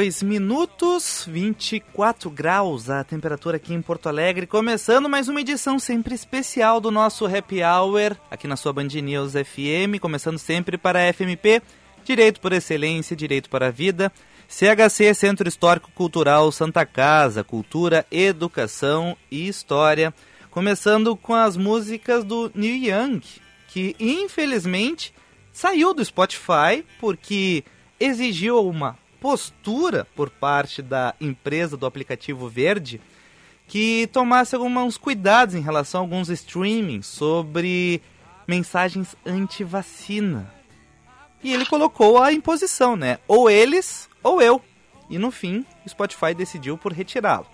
Horas e 2 minutos, 24 graus a temperatura aqui em Porto Alegre, começando mais uma edição sempre especial do nosso Happy Hour, aqui na sua Band News FM, começando sempre para a FMP, Direito por Excelência, Direito para a Vida, CHC Centro Histórico Cultural Santa Casa, Cultura, Educação e História, começando com as músicas do Neil Young, que infelizmente saiu do Spotify porque exigiu uma postura por parte da empresa do aplicativo verde que tomasse alguns cuidados em relação a alguns streamings sobre mensagens anti-vacina. E ele colocou a imposição, né? Ou eles ou eu. E no fim, o Spotify decidiu por retirá-lo.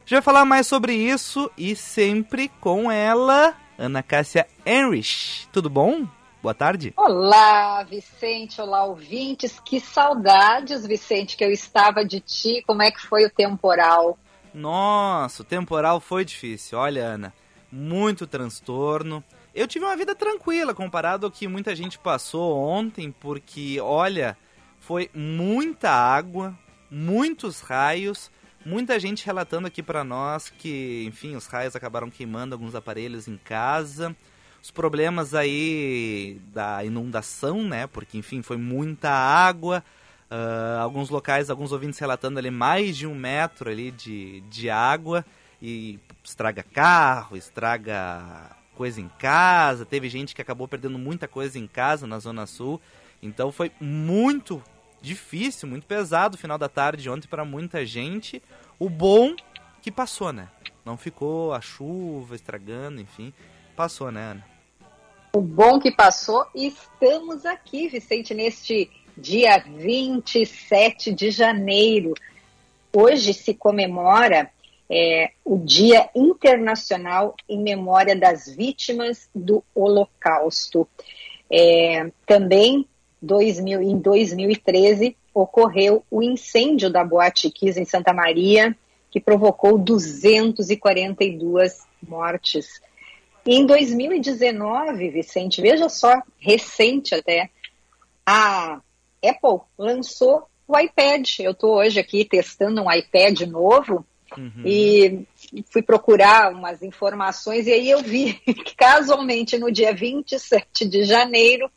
Gente vai falar mais sobre isso e sempre com ela, Ana Cássia Enrich. Tudo bom? Boa tarde. Olá, Vicente. Olá, ouvintes. Que saudades, Vicente, que eu estava de ti. Como é que foi o temporal? Nossa, o temporal foi difícil. Olha, Ana, muito transtorno. Eu tive uma vida tranquila comparado ao que muita gente passou ontem, porque, olha, foi muita água, muitos raios, muita gente relatando aqui para nós que, enfim, os raios acabaram queimando alguns aparelhos em casa os problemas aí da inundação, né? Porque, enfim, foi muita água. Uh, alguns locais, alguns ouvintes relatando ali mais de um metro ali de, de água e estraga carro, estraga coisa em casa. Teve gente que acabou perdendo muita coisa em casa na Zona Sul. Então foi muito difícil, muito pesado o final da tarde ontem para muita gente. O bom que passou, né? Não ficou a chuva estragando, enfim. Passou, né, Ana? O bom que passou estamos aqui, Vicente, neste dia 27 de janeiro. Hoje se comemora é, o Dia Internacional em Memória das Vítimas do Holocausto. É, também 2000, em 2013 ocorreu o incêndio da Boate Kiss em Santa Maria, que provocou 242 mortes. E em 2019, Vicente, veja só, recente até, a Apple lançou o iPad. Eu estou hoje aqui testando um iPad novo uhum. e fui procurar umas informações e aí eu vi que casualmente no dia 27 de janeiro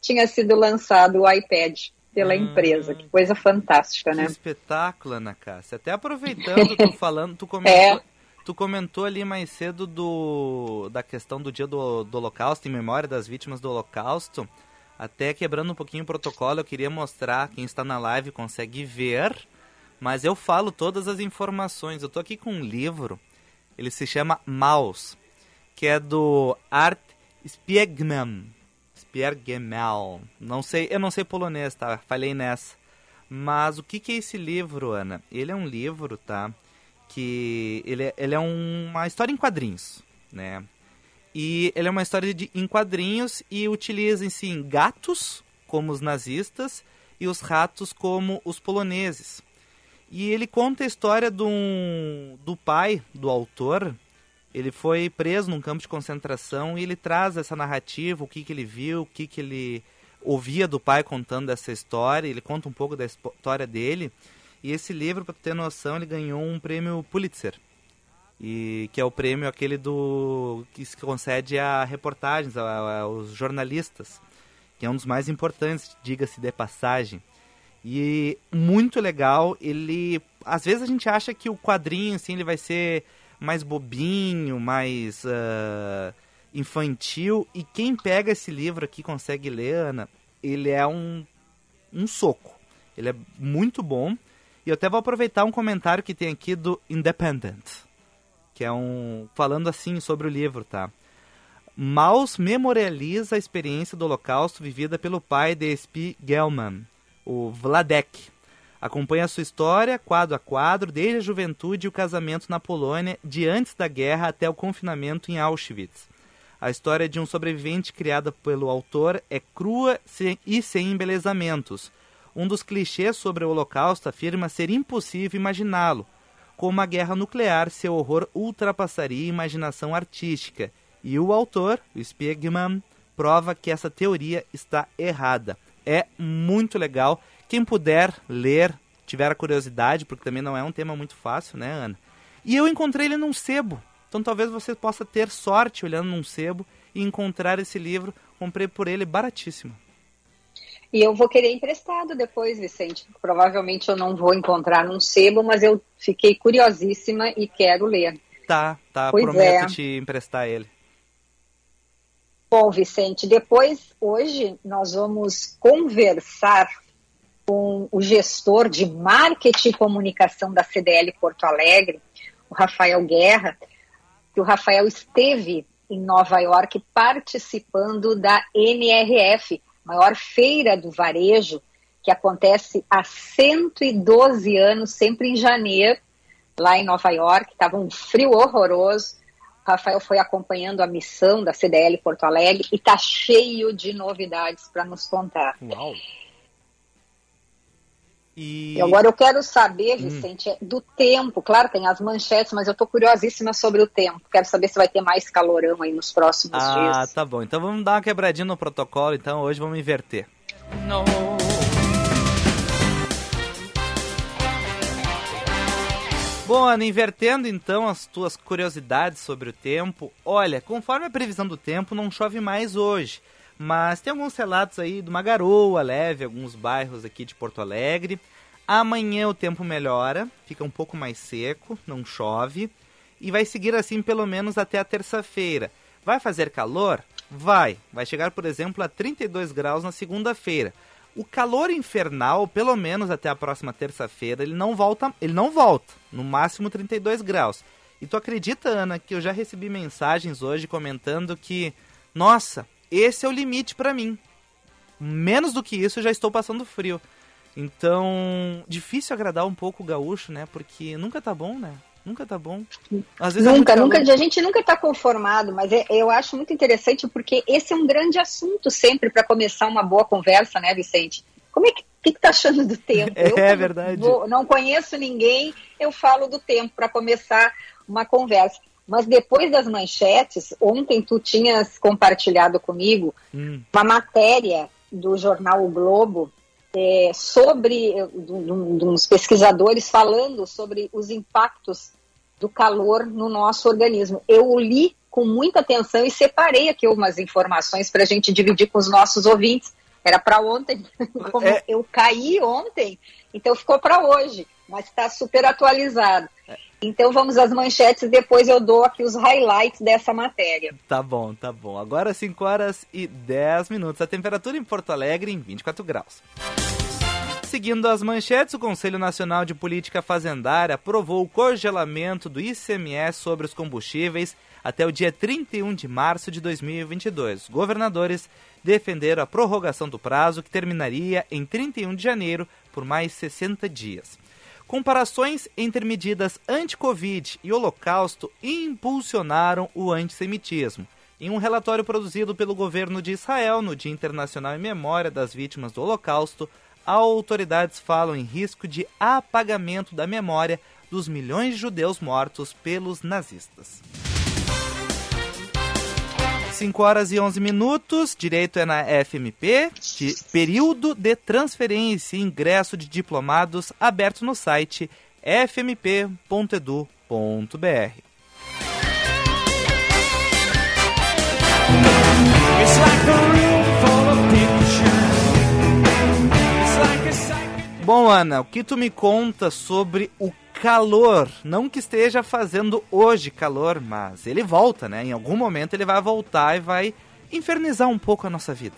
tinha sido lançado o iPad pela hum, empresa. Que coisa fantástica, que né? espetáculo, Ana Cássia. Até aproveitando, tu falando, tu comentou, é. Tu comentou ali mais cedo do da questão do dia do, do Holocausto, em memória das vítimas do Holocausto. Até quebrando um pouquinho o protocolo, eu queria mostrar, quem está na live consegue ver, mas eu falo todas as informações. Eu tô aqui com um livro, ele se chama Maus, que é do Art Spiegman. Spiegelman. Não sei, eu não sei polonês, tá? Falei nessa. Mas o que, que é esse livro, Ana? Ele é um livro, tá? Que ele é, ele é um, uma história em quadrinhos, né? E ele é uma história de, em quadrinhos e utiliza em si gatos como os nazistas e os ratos como os poloneses. E ele conta a história do, do pai do autor. Ele foi preso num campo de concentração e ele traz essa narrativa, o que, que ele viu, o que, que ele ouvia do pai contando essa história. Ele conta um pouco da história dele. E esse livro, para ter noção, ele ganhou um prêmio Pulitzer. E que é o prêmio aquele do que se concede a reportagens, aos jornalistas, que é um dos mais importantes, diga-se de passagem. E muito legal, ele às vezes a gente acha que o quadrinho assim ele vai ser mais bobinho, mais uh, infantil e quem pega esse livro aqui consegue ler, Ana, ele é um um soco Ele é muito bom. E eu até vou aproveitar um comentário que tem aqui do Independent, que é um falando assim sobre o livro, tá? Maus memorializa a experiência do Holocausto vivida pelo pai de Spi Gelman, o Vladek. Acompanha sua história, quadro a quadro, desde a juventude e o casamento na Polônia, de antes da guerra até o confinamento em Auschwitz. A história de um sobrevivente criada pelo autor é crua e sem embelezamentos. Um dos clichês sobre o Holocausto afirma ser impossível imaginá-lo. Com uma guerra nuclear, seu horror ultrapassaria a imaginação artística. E o autor, o Spiegman, prova que essa teoria está errada. É muito legal. Quem puder ler, tiver a curiosidade, porque também não é um tema muito fácil, né, Ana? E eu encontrei ele num sebo. Então talvez você possa ter sorte olhando num sebo e encontrar esse livro. Comprei por ele baratíssimo. E eu vou querer emprestado depois, Vicente. Provavelmente eu não vou encontrar num sebo, mas eu fiquei curiosíssima e quero ler. Tá, tá. Pois prometo é. te emprestar ele. Bom, Vicente, depois, hoje, nós vamos conversar com o gestor de marketing e comunicação da CDL Porto Alegre, o Rafael Guerra, que o Rafael esteve em Nova York participando da NRF, maior feira do varejo, que acontece há 112 anos, sempre em janeiro, lá em Nova York. Estava um frio horroroso. O Rafael foi acompanhando a missão da CDL Porto Alegre e está cheio de novidades para nos contar. Uau. E... e agora eu quero saber, hum. Vicente, hum. do tempo. Claro, tem as manchetes, mas eu estou curiosíssima sobre o tempo. Quero saber se vai ter mais calorão aí nos próximos ah, dias. Ah, tá bom. Então vamos dar uma quebradinha no protocolo. Então hoje vamos inverter. Não. Bom, Ana, invertendo então as tuas curiosidades sobre o tempo, olha, conforme a previsão do tempo, não chove mais hoje. Mas tem alguns relatos aí de uma garoa leve, alguns bairros aqui de Porto Alegre. Amanhã o tempo melhora, fica um pouco mais seco, não chove. E vai seguir assim pelo menos até a terça-feira. Vai fazer calor? Vai. Vai chegar, por exemplo, a 32 graus na segunda-feira. O calor infernal, pelo menos até a próxima terça-feira, ele não volta, ele não volta, no máximo 32 graus. E tu acredita, Ana, que eu já recebi mensagens hoje comentando que, nossa, esse é o limite para mim. Menos do que isso, eu já estou passando frio. Então, difícil agradar um pouco o gaúcho, né? Porque nunca tá bom, né? Nunca tá bom. Às vezes nunca, é nunca. A gente nunca tá conformado, mas é, eu acho muito interessante porque esse é um grande assunto sempre para começar uma boa conversa, né, Vicente? Como é que que, que tá achando do tempo? É, eu, é verdade. Vou, não conheço ninguém, eu falo do tempo para começar uma conversa. Mas depois das manchetes, ontem tu tinhas compartilhado comigo hum. uma matéria do jornal O Globo é, sobre de uns pesquisadores falando sobre os impactos do calor no nosso organismo. Eu li com muita atenção e separei aqui umas informações para a gente dividir com os nossos ouvintes. Era para ontem, como é... eu caí ontem, então ficou para hoje, mas está super atualizado. É. Então vamos às manchetes depois eu dou aqui os highlights dessa matéria. Tá bom, tá bom. Agora 5 horas e 10 minutos. A temperatura em Porto Alegre em 24 graus. Seguindo as manchetes, o Conselho Nacional de Política Fazendária aprovou o congelamento do ICMS sobre os combustíveis até o dia 31 de março de 2022. Os governadores defenderam a prorrogação do prazo, que terminaria em 31 de janeiro, por mais 60 dias. Comparações entre medidas anti-Covid e Holocausto impulsionaram o antissemitismo. Em um relatório produzido pelo governo de Israel no Dia Internacional em Memória das Vítimas do Holocausto, autoridades falam em risco de apagamento da memória dos milhões de judeus mortos pelos nazistas. 5 horas e 11 minutos, direito é na FMP, de período de transferência e ingresso de diplomados aberto no site fmp.edu.br. Bom, Ana, o que tu me conta sobre o calor. Não que esteja fazendo hoje calor, mas ele volta, né? Em algum momento ele vai voltar e vai infernizar um pouco a nossa vida.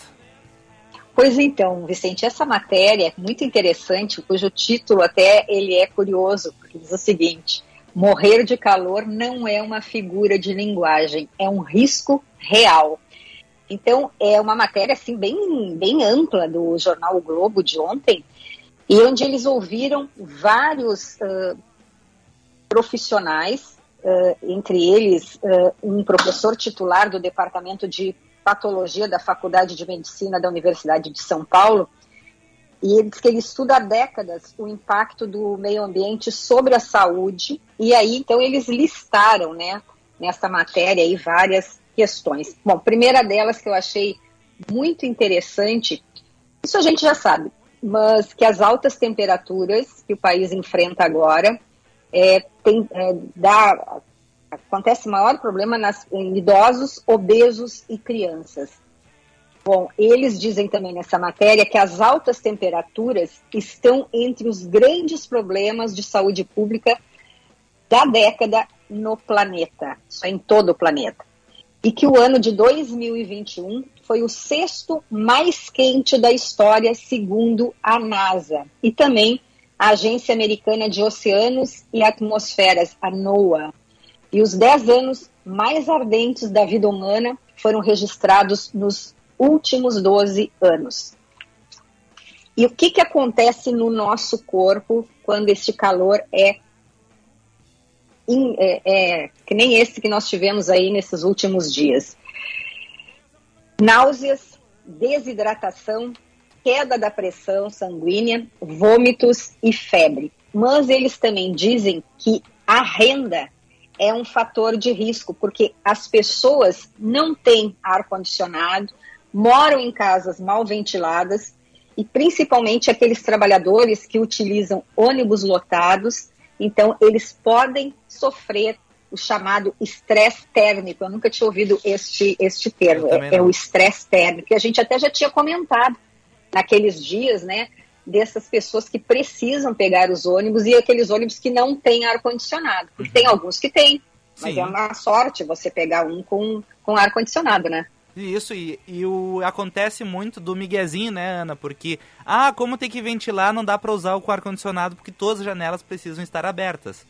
Pois então, Vicente, essa matéria é muito interessante, cujo título até ele é curioso, porque diz o seguinte: morrer de calor não é uma figura de linguagem, é um risco real. Então, é uma matéria assim bem, bem ampla do jornal o Globo de ontem, e onde eles ouviram vários uh, profissionais, uh, entre eles uh, um professor titular do Departamento de Patologia da Faculdade de Medicina da Universidade de São Paulo, e ele diz que ele estuda há décadas o impacto do meio ambiente sobre a saúde, e aí então eles listaram, né, nessa matéria aí várias questões. Bom, primeira delas que eu achei muito interessante, isso a gente já sabe, mas que as altas temperaturas que o país enfrenta agora é, tem, é, dá, acontece maior problema nas, em idosos, obesos e crianças. Bom, eles dizem também nessa matéria que as altas temperaturas estão entre os grandes problemas de saúde pública da década no planeta, só em todo o planeta. E que o ano de 2021 foi o sexto mais quente da história, segundo a NASA. E também a Agência Americana de Oceanos e Atmosferas, a NOAA. E os 10 anos mais ardentes da vida humana foram registrados nos últimos 12 anos. E o que, que acontece no nosso corpo quando este calor é, é, é que nem esse que nós tivemos aí nesses últimos dias? Náuseas, desidratação, queda da pressão sanguínea, vômitos e febre. Mas eles também dizem que a renda é um fator de risco, porque as pessoas não têm ar-condicionado, moram em casas mal ventiladas e principalmente aqueles trabalhadores que utilizam ônibus lotados, então eles podem sofrer o chamado estresse térmico. Eu nunca tinha ouvido este, este termo, é, é, o estresse térmico, que a gente até já tinha comentado naqueles dias, né? dessas pessoas que precisam pegar os ônibus e aqueles ônibus que não têm ar-condicionado. Porque uhum. tem alguns que têm, mas Sim. é uma sorte você pegar um com, com ar-condicionado, né? Isso, e, e o, acontece muito do miguezinho, né, Ana? Porque, ah, como tem que ventilar, não dá para usar o ar-condicionado porque todas as janelas precisam estar abertas.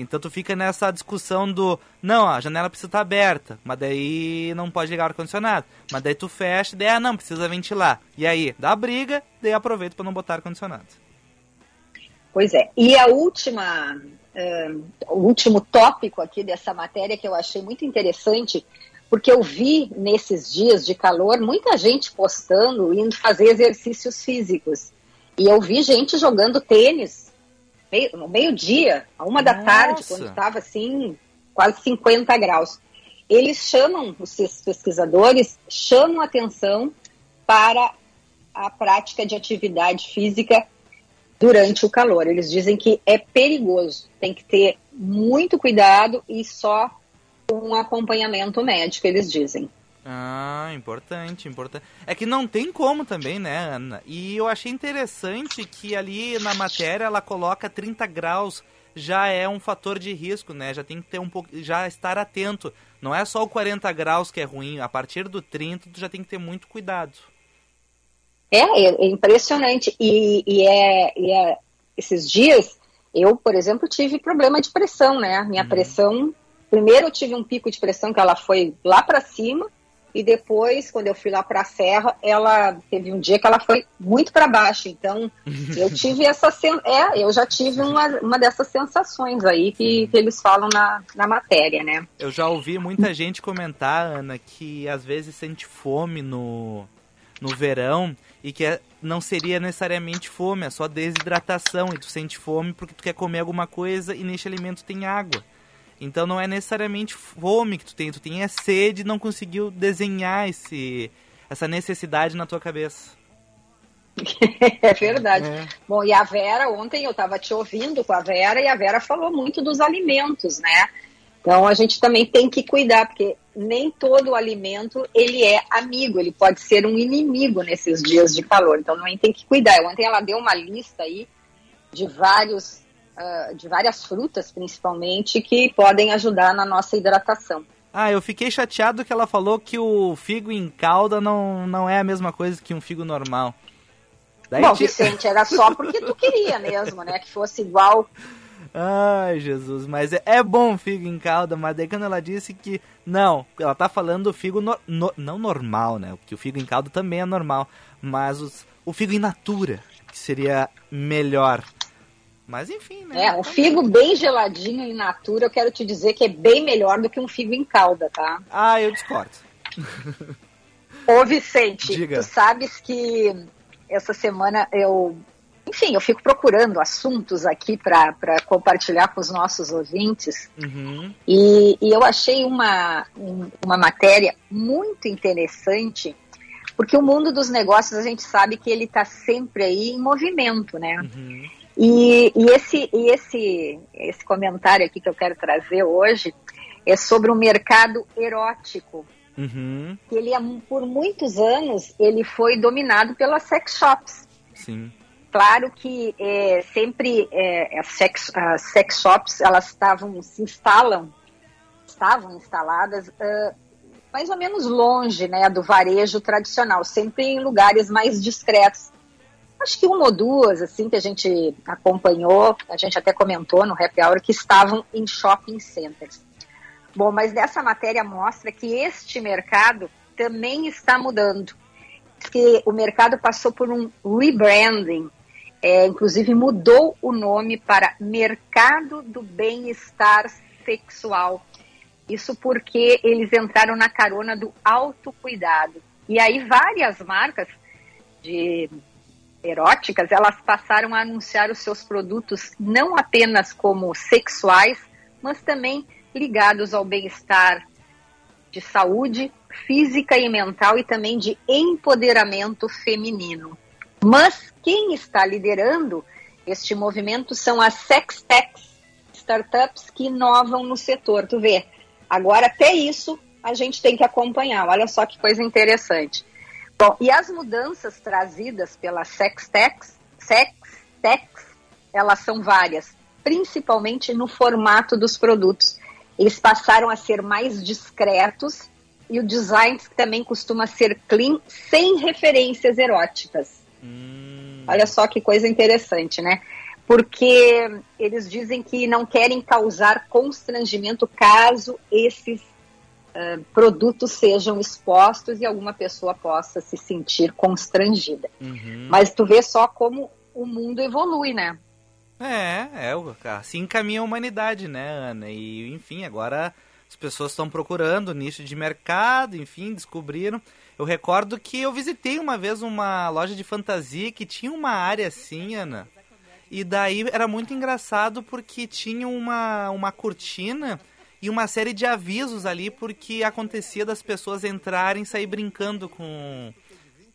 Então tu fica nessa discussão do, não, a janela precisa estar aberta, mas daí não pode ligar o ar-condicionado. Mas daí tu fecha daí, ah, não, precisa ventilar. E aí, dá briga, daí aproveita para não botar ar-condicionado. Pois é. E a última, o último tópico aqui dessa matéria que eu achei muito interessante, porque eu vi nesses dias de calor muita gente postando, indo fazer exercícios físicos. E eu vi gente jogando tênis meio, no meio-dia, a uma Nossa. da tarde, quando estava assim, quase 50 graus. Eles chamam, os pesquisadores chamam atenção para a prática de atividade física durante o calor. Eles dizem que é perigoso, tem que ter muito cuidado e só um acompanhamento médico, eles dizem. Ah, importante, importante. É que não tem como também, né, Ana? E eu achei interessante que ali na matéria ela coloca 30 graus já é um fator de risco, né? Já tem que ter um pouco, já estar atento. Não é só o 40 graus que é ruim, a partir do 30 tu já tem que ter muito cuidado. É, é impressionante. E, e, é, e é, esses dias eu, por exemplo, tive problema de pressão, né? Minha uhum. pressão, primeiro eu tive um pico de pressão que ela foi lá para cima e depois, quando eu fui lá para a Serra, ela teve um dia que ela foi muito para baixo. Então, eu tive essa. É, eu já tive uma, uma dessas sensações aí que, que eles falam na, na matéria, né? Eu já ouvi muita gente comentar, Ana, que às vezes sente fome no, no verão e que é, não seria necessariamente fome, é só desidratação. E tu sente fome porque tu quer comer alguma coisa e neste alimento tem água. Então não é necessariamente fome que tu tem, tu tem é sede e não conseguiu desenhar esse, essa necessidade na tua cabeça. é verdade. É. Bom, e a Vera, ontem eu estava te ouvindo com a Vera e a Vera falou muito dos alimentos, né? Então a gente também tem que cuidar, porque nem todo alimento ele é amigo, ele pode ser um inimigo nesses dias de calor. Então também tem que cuidar. Ontem ela deu uma lista aí de vários uh, de várias frutas, principalmente, que podem ajudar na nossa hidratação. Ah, eu fiquei chateado que ela falou que o figo em calda não, não é a mesma coisa que um figo normal. Daí Bom, te... Vicente, era só porque tu queria mesmo, né? Que fosse igual. Ai, Jesus, mas é, é bom figo em calda, mas daí quando ela disse que não, ela tá falando do figo no, no, não normal, né? Porque o figo em calda também é normal, mas os, o figo in natura, que seria melhor. Mas enfim, né? É, um figo bem geladinho in natura, eu quero te dizer que é bem melhor do que um figo em calda, tá? Ah, eu discordo. Ô, Vicente, Diga. tu sabes que essa semana eu. Enfim, eu fico procurando assuntos aqui para compartilhar com os nossos ouvintes. Uhum. E, e, eu achei uma, uma matéria muito interessante, porque o mundo dos negócios a gente sabe que ele está sempre aí em movimento, né? Uhum. E, e, esse, e esse, esse comentário aqui que eu quero trazer hoje é sobre o mercado erótico. Uhum. Ele, por muitos anos, ele foi dominado pelas sex shops. Sim. Claro que é, sempre é, as, sex, as sex shops, elas estavam, se instalam, estavam instaladas uh, mais ou menos longe né, do varejo tradicional, sempre em lugares mais discretos acho que uma ou duas, assim, que a gente acompanhou, a gente até comentou no Happy Hour, que estavam em shopping centers. Bom, mas dessa matéria mostra que este mercado também está mudando. Que o mercado passou por um rebranding, é, inclusive mudou o nome para Mercado do Bem-Estar Sexual. Isso porque eles entraram na carona do autocuidado. E aí várias marcas de eróticas, elas passaram a anunciar os seus produtos não apenas como sexuais, mas também ligados ao bem-estar de saúde física e mental e também de empoderamento feminino. Mas quem está liderando este movimento são as sex techs, startups que inovam no setor. Tu vê, agora até isso a gente tem que acompanhar. Olha só que coisa interessante. Bom, e as mudanças trazidas pela Sextex, Sextex, elas são várias, principalmente no formato dos produtos. Eles passaram a ser mais discretos e o design também costuma ser clean, sem referências eróticas. Hum. Olha só que coisa interessante, né? Porque eles dizem que não querem causar constrangimento caso esses uh, produtos sejam expostos e alguma pessoa possa se sentir constrangida. Uhum. Mas tu vê só como o mundo evolui, né? É, é, assim caminha a humanidade, né, Ana? E, enfim, agora as pessoas estão procurando nicho de mercado, enfim, descobriram. Eu recordo que eu visitei uma vez uma loja de fantasia que tinha uma área assim, Ana. E daí era muito engraçado porque tinha uma, uma cortina e uma série de avisos ali porque acontecia das pessoas entrarem e sair brincando com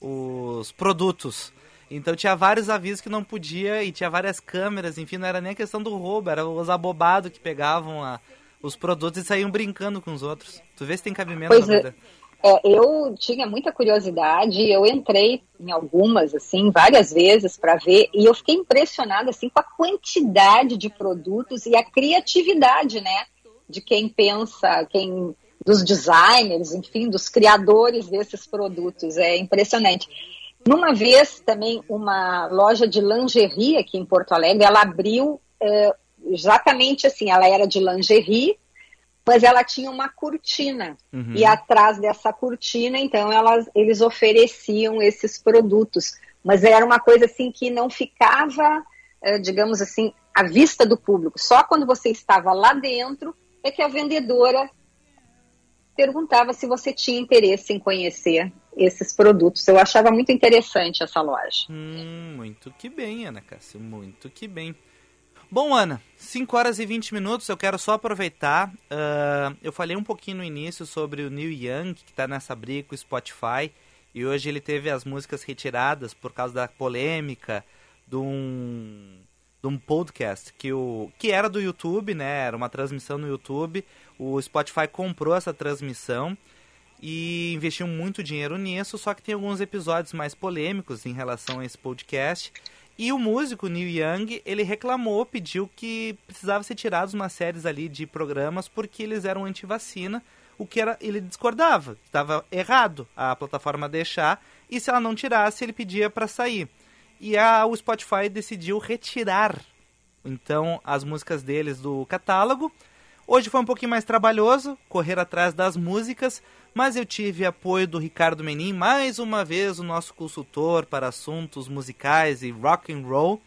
os produtos. Então tinha vários avisos que não podia e tinha várias câmeras, enfim, não era nem a questão do roubo, era os abobados que pegavam a, os produtos e saíam brincando com os outros. Tu vê se tem cabimento pois na é. vida. É, eu tinha muita curiosidade, eu entrei em algumas, assim, várias vezes para ver, e eu fiquei impressionada, assim, com a quantidade de produtos e a criatividade, né? De quem pensa, quem dos designers, enfim, dos criadores desses produtos. É impressionante. Numa vez também uma loja de lingerie aqui em Porto Alegre, ela abriu é, exatamente assim, ela era de lingerie, mas ela tinha uma cortina. Uhum. E atrás dessa cortina, então, elas, eles ofereciam esses produtos. Mas era uma coisa assim que não ficava, é, digamos assim, à vista do público. Só quando você estava lá dentro é que a vendedora perguntava se você tinha interesse em conhecer esses produtos. Eu achava muito interessante essa loja. Hum, muito que bem, Ana Cássia, muito que bem. Bom, Ana, 5 horas e 20 minutos, eu quero só aproveitar. Uh, eu falei um pouquinho no início sobre o Neil Young, que está nessa briga com o Spotify, e hoje ele teve as músicas retiradas por causa da polêmica de um de um podcast que, o, que era do YouTube, né? Era uma transmissão no YouTube. O Spotify comprou essa transmissão e investiu muito dinheiro nisso, só que tem alguns episódios mais polêmicos em relação a esse podcast. E o músico Neil Young, ele reclamou, pediu que precisava ser tirados umas séries ali de programas porque eles eram anti-vacina, o que era ele discordava, estava errado a plataforma deixar e se ela não tirasse ele pedia para sair. E a, o Spotify decidiu retirar então as músicas deles do catálogo. Hoje foi um pouquinho mais trabalhoso correr atrás das músicas, mas eu tive apoio do Ricardo Menin, mais uma vez o nosso consultor para assuntos musicais e rock and roll.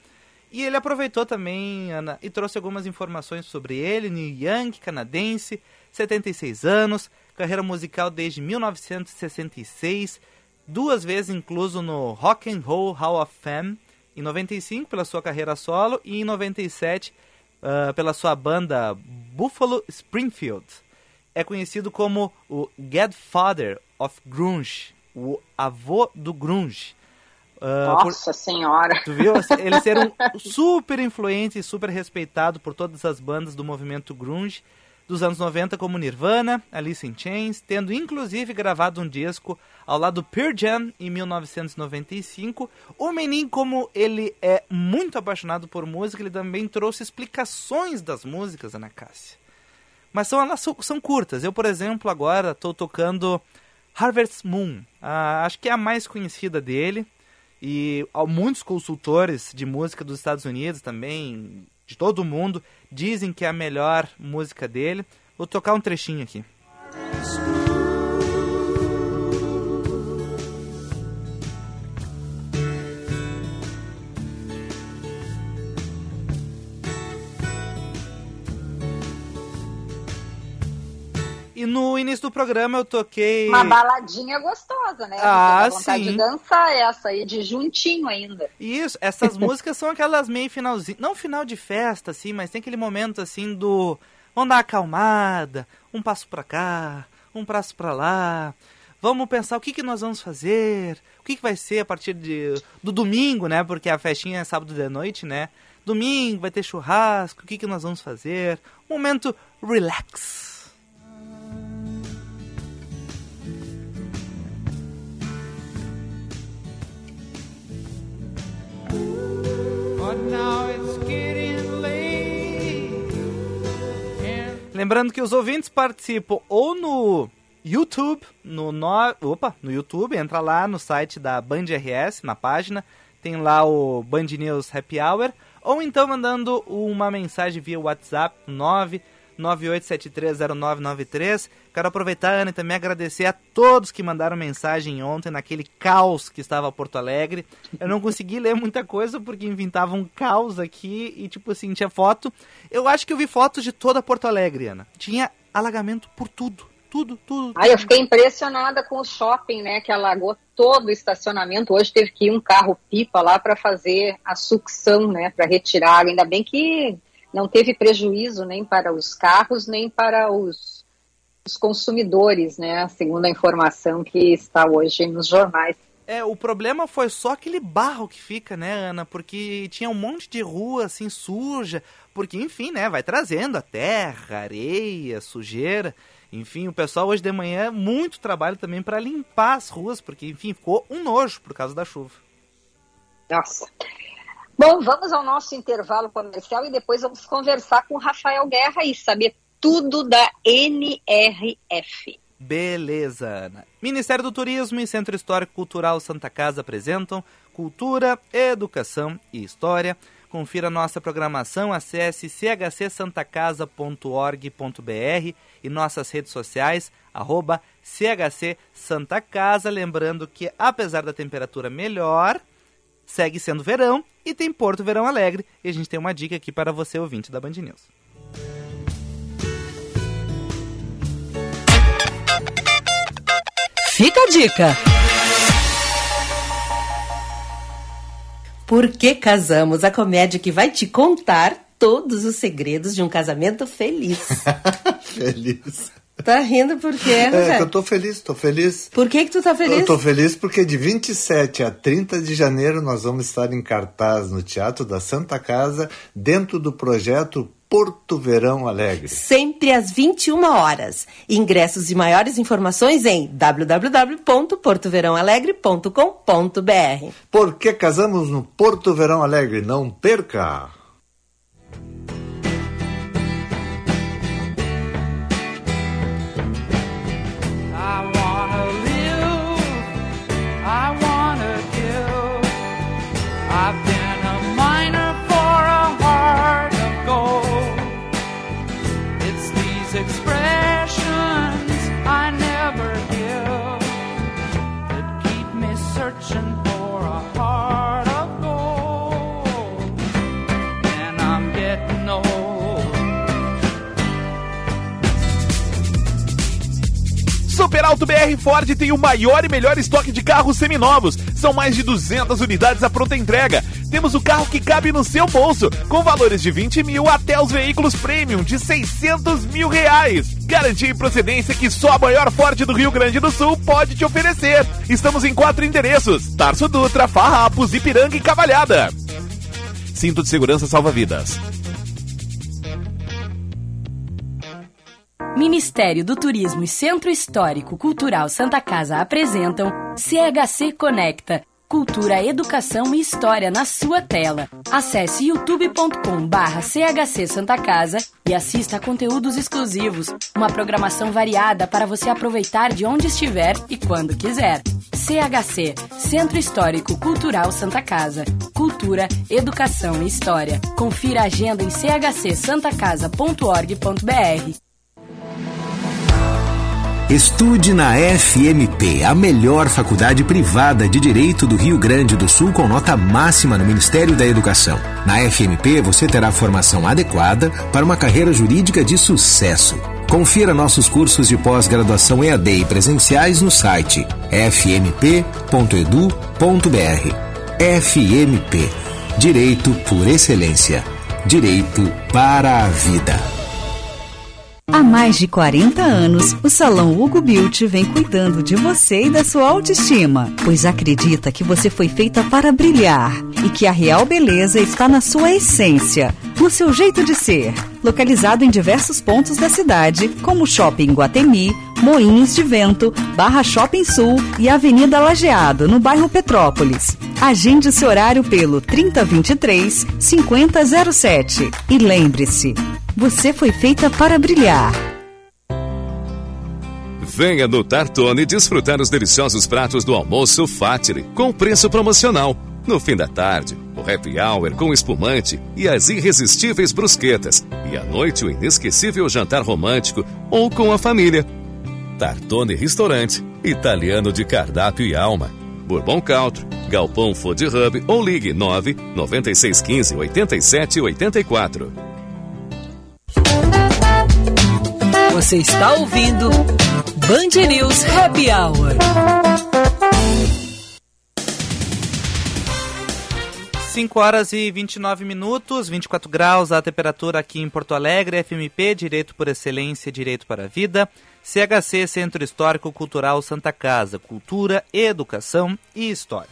E ele aproveitou também, Ana, e trouxe algumas informações sobre ele, New Young, canadense, 76 anos, carreira musical desde 1966, duas vezes incluso no Rock and Roll Hall of Fame, em 95 pela sua carreira solo e em 97 uh, ah, pela sua banda Buffalo Springfield é conhecido como o Godfather of Grunge, o avô do grunge. Uh, Nossa por... Senhora! Tu viu? Ele ser um super influente e super respeitado por todas as bandas do movimento grunge dos anos 90 como Nirvana, Alice in Chains, tendo inclusive gravado um disco ao lado do Pearl Jam em 1995. O Menin, como ele é muito apaixonado por música, ele também trouxe explicações das músicas, Ana Cássia. Mas são, elas são curtas. Eu, por exemplo, agora estou tocando Harvest Moon. Ah, acho que é a mais conhecida dele. E muitos consultores de música dos Estados Unidos também, de todo mundo, dizem que é a melhor música dele. Vou tocar um trechinho aqui. No início do programa eu toquei. Uma baladinha gostosa, né? Ah, vontade sim. de dançar essa aí, de juntinho ainda. Isso, essas músicas são aquelas meio finalzinho. Não final de festa, assim, mas tem aquele momento assim do. Vamos dar uma acalmada, um passo para cá, um passo para lá. Vamos pensar o que, que nós vamos fazer, o que, que vai ser a partir de, do domingo, né? Porque a festinha é sábado de noite, né? Domingo vai ter churrasco, o que, que nós vamos fazer? Um momento relax. Lembrando que os ouvintes participam ou no YouTube, no, no, opa, no YouTube, entra lá no site da Band RS, na página, tem lá o Band News Happy Hour, ou então mandando uma mensagem via WhatsApp 9 98730993. Quero aproveitar, Ana, e também agradecer a todos que mandaram mensagem ontem naquele caos que estava Porto Alegre. Eu não consegui ler muita coisa porque inventava um caos aqui e, tipo assim, tinha foto. Eu acho que eu vi fotos de toda Porto Alegre, Ana. Tinha alagamento por tudo. Tudo, tudo. Ai, eu fiquei impressionada com o shopping, né? Que alagou todo o estacionamento. Hoje teve que ir um carro pipa lá para fazer a sucção, né? Para retirar. Ainda bem que não teve prejuízo nem para os carros, nem para os, os consumidores, né? Segundo a informação que está hoje nos jornais. É, o problema foi só aquele barro que fica, né, Ana? Porque tinha um monte de rua assim suja, porque enfim, né, vai trazendo a terra, areia, sujeira. Enfim, o pessoal hoje de manhã muito trabalho também para limpar as ruas, porque enfim, ficou um nojo por causa da chuva. Nossa. Bom, vamos ao nosso intervalo comercial e depois vamos conversar com o Rafael Guerra e saber tudo da NRF. Beleza, Ana. Ministério do Turismo e Centro Histórico Cultural Santa Casa apresentam Cultura, Educação e História. Confira nossa programação, acesse chcsantacasa.org.br e nossas redes sociais, arroba CHC Santa Casa. Lembrando que, apesar da temperatura melhor, segue sendo verão e tem Porto Verão Alegre. E a gente tem uma dica aqui para você, ouvinte da Band News. Fica a dica! Por que casamos? A comédia que vai te contar todos os segredos de um casamento feliz. feliz. Tá rindo por quê, É, eu tô feliz, tô feliz. Por que que tu tá feliz? Eu tô feliz porque de 27 a 30 de janeiro nós vamos estar em cartaz no Teatro da Santa Casa, dentro do projeto Porto Verão Alegre. Sempre às 21 horas. Ingressos e maiores informações em www.portoverãoalegre.com.br. Porque casamos no Porto Verão Alegre, não perca! Auto BR Ford tem o maior e melhor estoque de carros seminovos. São mais de 200 unidades à pronta entrega. Temos o carro que cabe no seu bolso, com valores de 20 mil até os veículos premium de 600 mil reais. Garantia e procedência que só a maior Ford do Rio Grande do Sul pode te oferecer. Estamos em quatro endereços: Tarso Dutra, Farrapos, Ipiranga e Cavalhada. Cinto de segurança salva vidas. Ministério do Turismo e Centro Histórico Cultural Santa Casa apresentam CHC Conecta. Cultura, Educação e História na sua tela. Acesse youtube.com barra CHC Santa Casa e assista a conteúdos exclusivos. Uma programação variada para você aproveitar de onde estiver e quando quiser. CHC, Centro Histórico Cultural Santa Casa. Cultura, Educação e História. Confira a agenda em chcsantacasa.org.br. Estude na FMP, a melhor faculdade privada de Direito do Rio Grande do Sul com nota máxima no Ministério da Educação. Na FMP você terá formação adequada para uma carreira jurídica de sucesso. Confira nossos cursos de pós-graduação EAD e presenciais no site fmp.edu.br. FMP Direito por Excelência. Direito para a Vida. Há mais de 40 anos, o Salão Hugo Beauty vem cuidando de você e da sua autoestima, pois acredita que você foi feita para brilhar e que a real beleza está na sua essência, no seu jeito de ser. Localizado em diversos pontos da cidade, como Shopping Guatemi, Moinhos de Vento, Barra Shopping Sul e Avenida Lajeado, no bairro Petrópolis. Agende seu horário pelo 3023 5007. E lembre-se, você foi feita para brilhar. Venha no Tartone desfrutar os deliciosos pratos do almoço Fatile, com preço promocional. No fim da tarde, o happy hour com espumante e as irresistíveis brusquetas. E à noite, o inesquecível jantar romântico ou com a família. Tartone Restaurante, italiano de cardápio e alma. Bourbon Country, Galpão Food Hub ou ligue 9 9615 8784. Você está ouvindo Band News Happy Hour. 5 horas e 29 minutos, 24 graus a temperatura aqui em Porto Alegre, FMP, Direito por Excelência, Direito para a Vida, CHC, Centro Histórico Cultural Santa Casa, Cultura, Educação e História.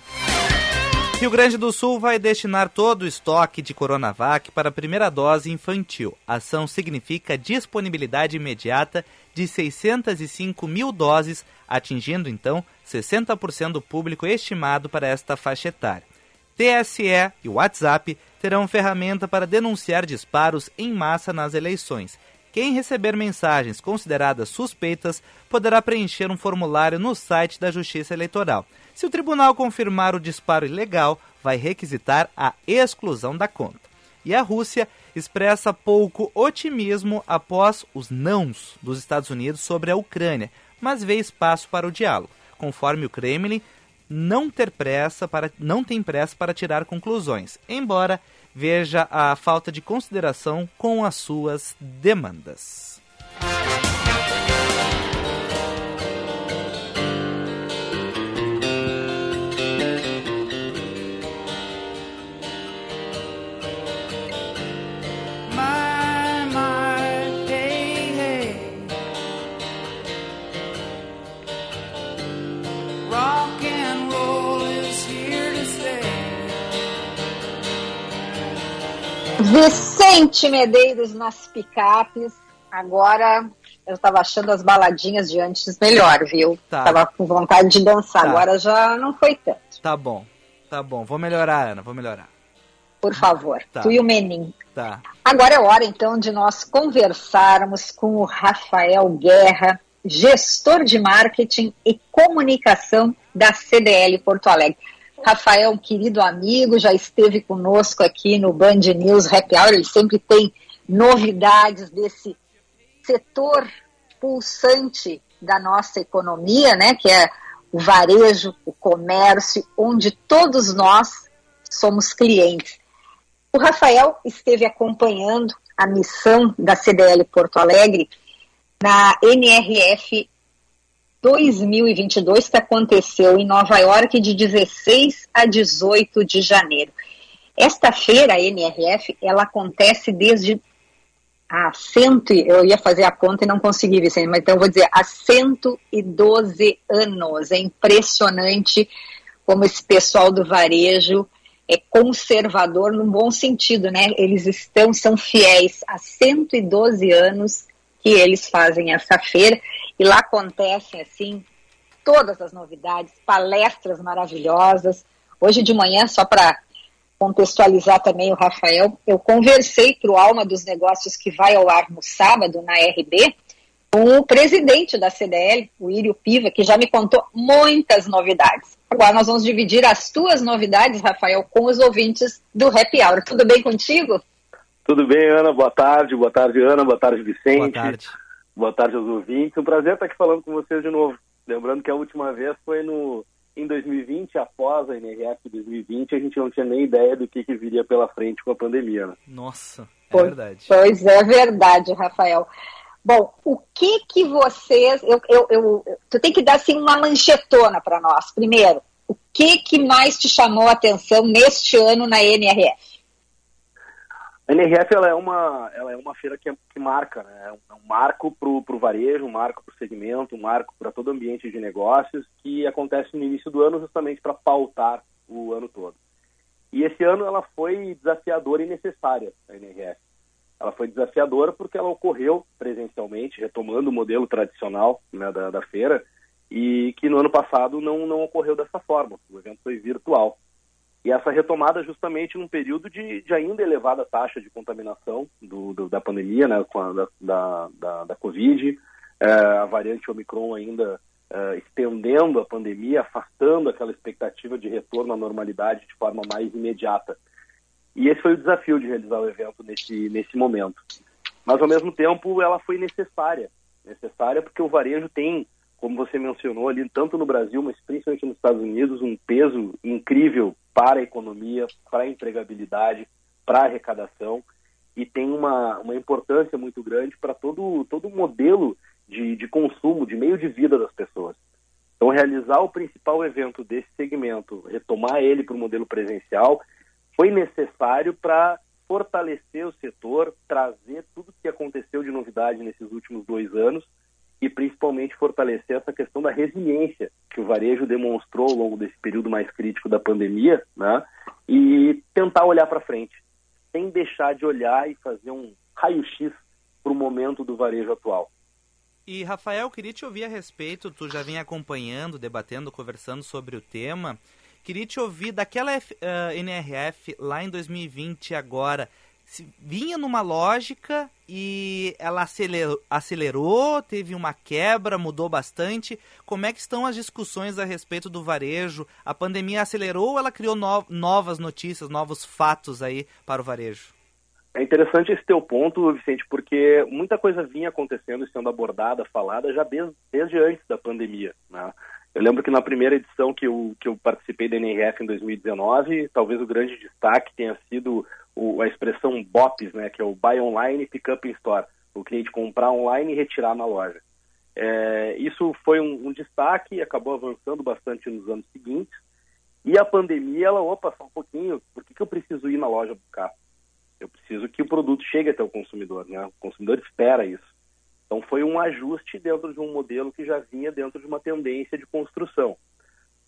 Rio Grande do Sul vai destinar todo o estoque de Coronavac para a primeira dose infantil. A ação significa disponibilidade imediata de 605 mil doses, atingindo então 60% do público estimado para esta faixa etária. TSE e WhatsApp terão ferramenta para denunciar disparos em massa nas eleições. Quem receber mensagens consideradas suspeitas poderá preencher um formulário no site da Justiça Eleitoral. Se o tribunal confirmar o disparo ilegal, vai requisitar a exclusão da conta. E a Rússia expressa pouco otimismo após os nãos dos Estados Unidos sobre a Ucrânia, mas vê espaço para o diálogo. Conforme o Kremlin, não ter pressa para não tem pressa para tirar conclusões, embora veja a falta de consideração com as suas demandas. Vicente Medeiros nas picapes. Agora eu tava achando as baladinhas de antes melhor, viu? Tá. Tava com vontade de dançar, tá. agora já não foi tanto. Tá bom, tá bom. Vou melhorar, Ana, vou melhorar. Por favor, tá. tu e o Menin. Tá. Agora é hora então de nós conversarmos com o Rafael Guerra, gestor de marketing e comunicação da CDL Porto Alegre. Rafael, um querido amigo, já esteve conosco aqui no Band News Happy Hour. Ele sempre tem novidades desse setor pulsante da nossa economia, né? Que é o varejo, o comércio, onde todos nós somos clientes. O Rafael esteve acompanhando a missão da CDL Porto Alegre na NRF 2022 que aconteceu em Nova York de 16 a 18 de janeiro. Esta feira, a NRF, ela acontece desde há cento, eu ia fazer a conta e não consegui, Vicente, mas então vou dizer, há 112 anos. É impressionante como esse pessoal do varejo é conservador no bom sentido, né? Eles estão, são fiéis há 112 anos que eles fazem essa feira e lá acontecem, assim, todas as novidades, palestras maravilhosas. Hoje de manhã, só para contextualizar também o Rafael, eu conversei para o Alma dos Negócios que vai ao ar no sábado na RB com o presidente da CDL, o Írio Piva, que já me contou muitas novidades. Agora nós vamos dividir as tuas novidades, Rafael, com os ouvintes do Happy Hour. Tudo bem contigo? Tudo bem, Ana. Boa tarde. Boa tarde, Ana. Boa tarde, Vicente. Boa tarde. Boa tarde aos ouvintes. Um prazer estar aqui falando com vocês de novo. Lembrando que a última vez foi no em 2020, após a NRF 2020, a gente não tinha nem ideia do que, que viria pela frente com a pandemia. Né? Nossa, é pois, verdade. Pois é verdade, Rafael. Bom, o que que vocês, eu, eu, eu tu tem que dar assim uma manchetona para nós. Primeiro, o que que mais te chamou a atenção neste ano na NRF? A NRF ela é uma, ela é uma feira que, é, que marca, né? é um marco para o varejo, um marco para o segmento, um marco para todo o ambiente de negócios que acontece no início do ano justamente para pautar o ano todo. E esse ano ela foi desafiadora e necessária, a NRF. Ela foi desafiadora porque ela ocorreu presencialmente, retomando o modelo tradicional né, da, da feira, e que no ano passado não, não ocorreu dessa forma. O evento foi virtual. E essa retomada justamente num período de, de ainda elevada taxa de contaminação do, do da pandemia, né, com a, da, da, da Covid, é, a variante Omicron ainda é, estendendo a pandemia, afastando aquela expectativa de retorno à normalidade de forma mais imediata. E esse foi o desafio de realizar o evento nesse, nesse momento. Mas, ao mesmo tempo, ela foi necessária. Necessária porque o varejo tem como você mencionou ali, tanto no Brasil, mas principalmente nos Estados Unidos, um peso incrível para a economia, para a empregabilidade, para a arrecadação e tem uma, uma importância muito grande para todo, todo modelo de, de consumo, de meio de vida das pessoas. Então, realizar o principal evento desse segmento, retomar ele para o modelo presencial, foi necessário para fortalecer o setor, trazer tudo que aconteceu de novidade nesses últimos dois anos e principalmente fortalecer essa questão da resiliência que o varejo demonstrou ao longo desse período mais crítico da pandemia, né? E tentar olhar para frente, sem deixar de olhar e fazer um raio-x para o momento do varejo atual. E Rafael, queria te ouvir a respeito, tu já vem acompanhando, debatendo, conversando sobre o tema. Queria te ouvir daquela uh, NRF lá em 2020 agora vinha numa lógica e ela acelerou, acelerou, teve uma quebra, mudou bastante. Como é que estão as discussões a respeito do varejo? A pandemia acelerou ou ela criou no, novas notícias, novos fatos aí para o varejo? É interessante esse teu ponto, Vicente, porque muita coisa vinha acontecendo sendo abordada, falada já desde, desde antes da pandemia. Né? Eu lembro que na primeira edição que eu, que eu participei da NRF em 2019, talvez o grande destaque tenha sido o, a expressão BOPs, né, que é o Buy Online, Pick Up in Store. O cliente comprar online e retirar na loja. É, isso foi um, um destaque acabou avançando bastante nos anos seguintes. E a pandemia, ela, opa, só um pouquinho, por que, que eu preciso ir na loja buscar? Eu preciso que o produto chegue até o consumidor, né? O consumidor espera isso. Então foi um ajuste dentro de um modelo que já vinha dentro de uma tendência de construção.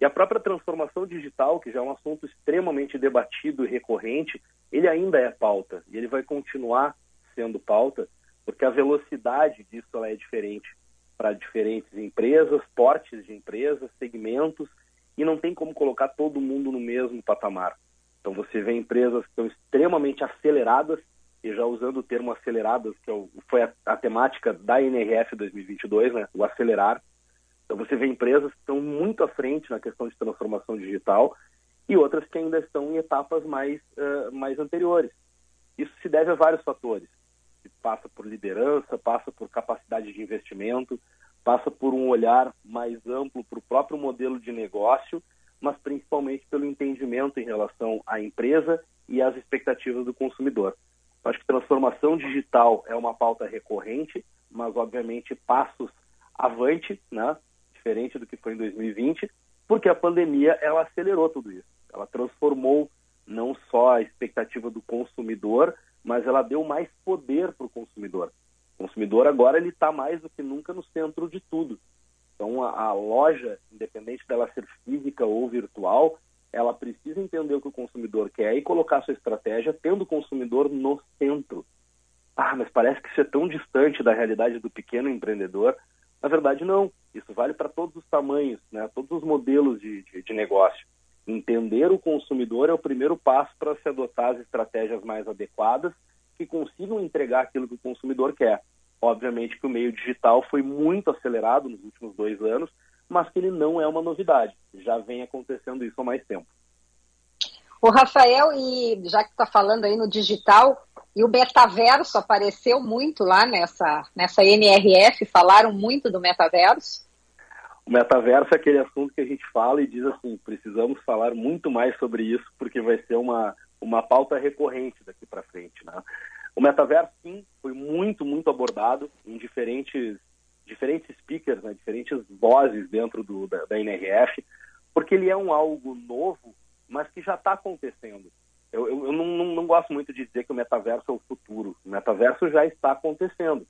E a própria transformação digital, que já é um assunto extremamente debatido e recorrente, ele ainda é pauta e ele vai continuar sendo pauta, porque a velocidade disso é diferente para diferentes empresas, portes de empresas, segmentos, e não tem como colocar todo mundo no mesmo patamar. Então você vê empresas que estão extremamente aceleradas e já usando o termo aceleradas, que é foi a, a, temática da NRF 2022, né, o acelerar. Então você vê empresas que estão muito à frente na questão de transformação digital e outras que ainda estão em etapas mais, uh, mais anteriores. Isso se deve a vários fatores. Passa por liderança, passa por capacidade de investimento, passa por um olhar mais amplo para o próprio modelo de negócio, mas principalmente pelo entendimento em relação à empresa e às expectativas do consumidor. Acho que transformação digital é uma pauta recorrente, mas obviamente passos avante, né? Diferente do que foi em 2020, porque a pandemia ela acelerou tudo isso. Ela transformou não só a expectativa do consumidor, mas ela deu mais poder para o consumidor. O consumidor agora ele está mais do que nunca no centro de tudo. Então a, a, loja, independente dela ser física ou virtual, ela precisa entender o que o consumidor quer e colocar sua estratégia tendo o consumidor no centro. Ah, mas parece que isso é tão distante da realidade do pequeno empreendedor. Na verdade, não. Isso vale para todos os tamanhos, né? todos os modelos de, de, de negócio. Entender o consumidor é o primeiro passo para se adotar as estratégias mais adequadas que consigam entregar aquilo que o consumidor quer. Obviamente que o meio digital foi muito acelerado nos últimos dois anos, mas que ele não é uma novidade. Já vem acontecendo isso há mais tempo. O Rafael, e já que está falando aí no digital, e o metaverso apareceu muito lá nessa, nessa NRF, falaram muito do metaverso. O metaverso é aquele assunto que a gente fala e diz assim, precisamos falar muito mais sobre isso, porque vai ser uma, uma pauta recorrente daqui para frente. Né? O metaverso, sim, foi muito, muito abordado em diferentes, diferentes speakers, né, diferentes vozes dentro do, da, da NRF, porque ele é um algo novo, mas que já está acontecendo. Eu, eu, eu não, não, não, gosto muito de dizer que o metaverso é o futuro. O metaverso já está acontecendo.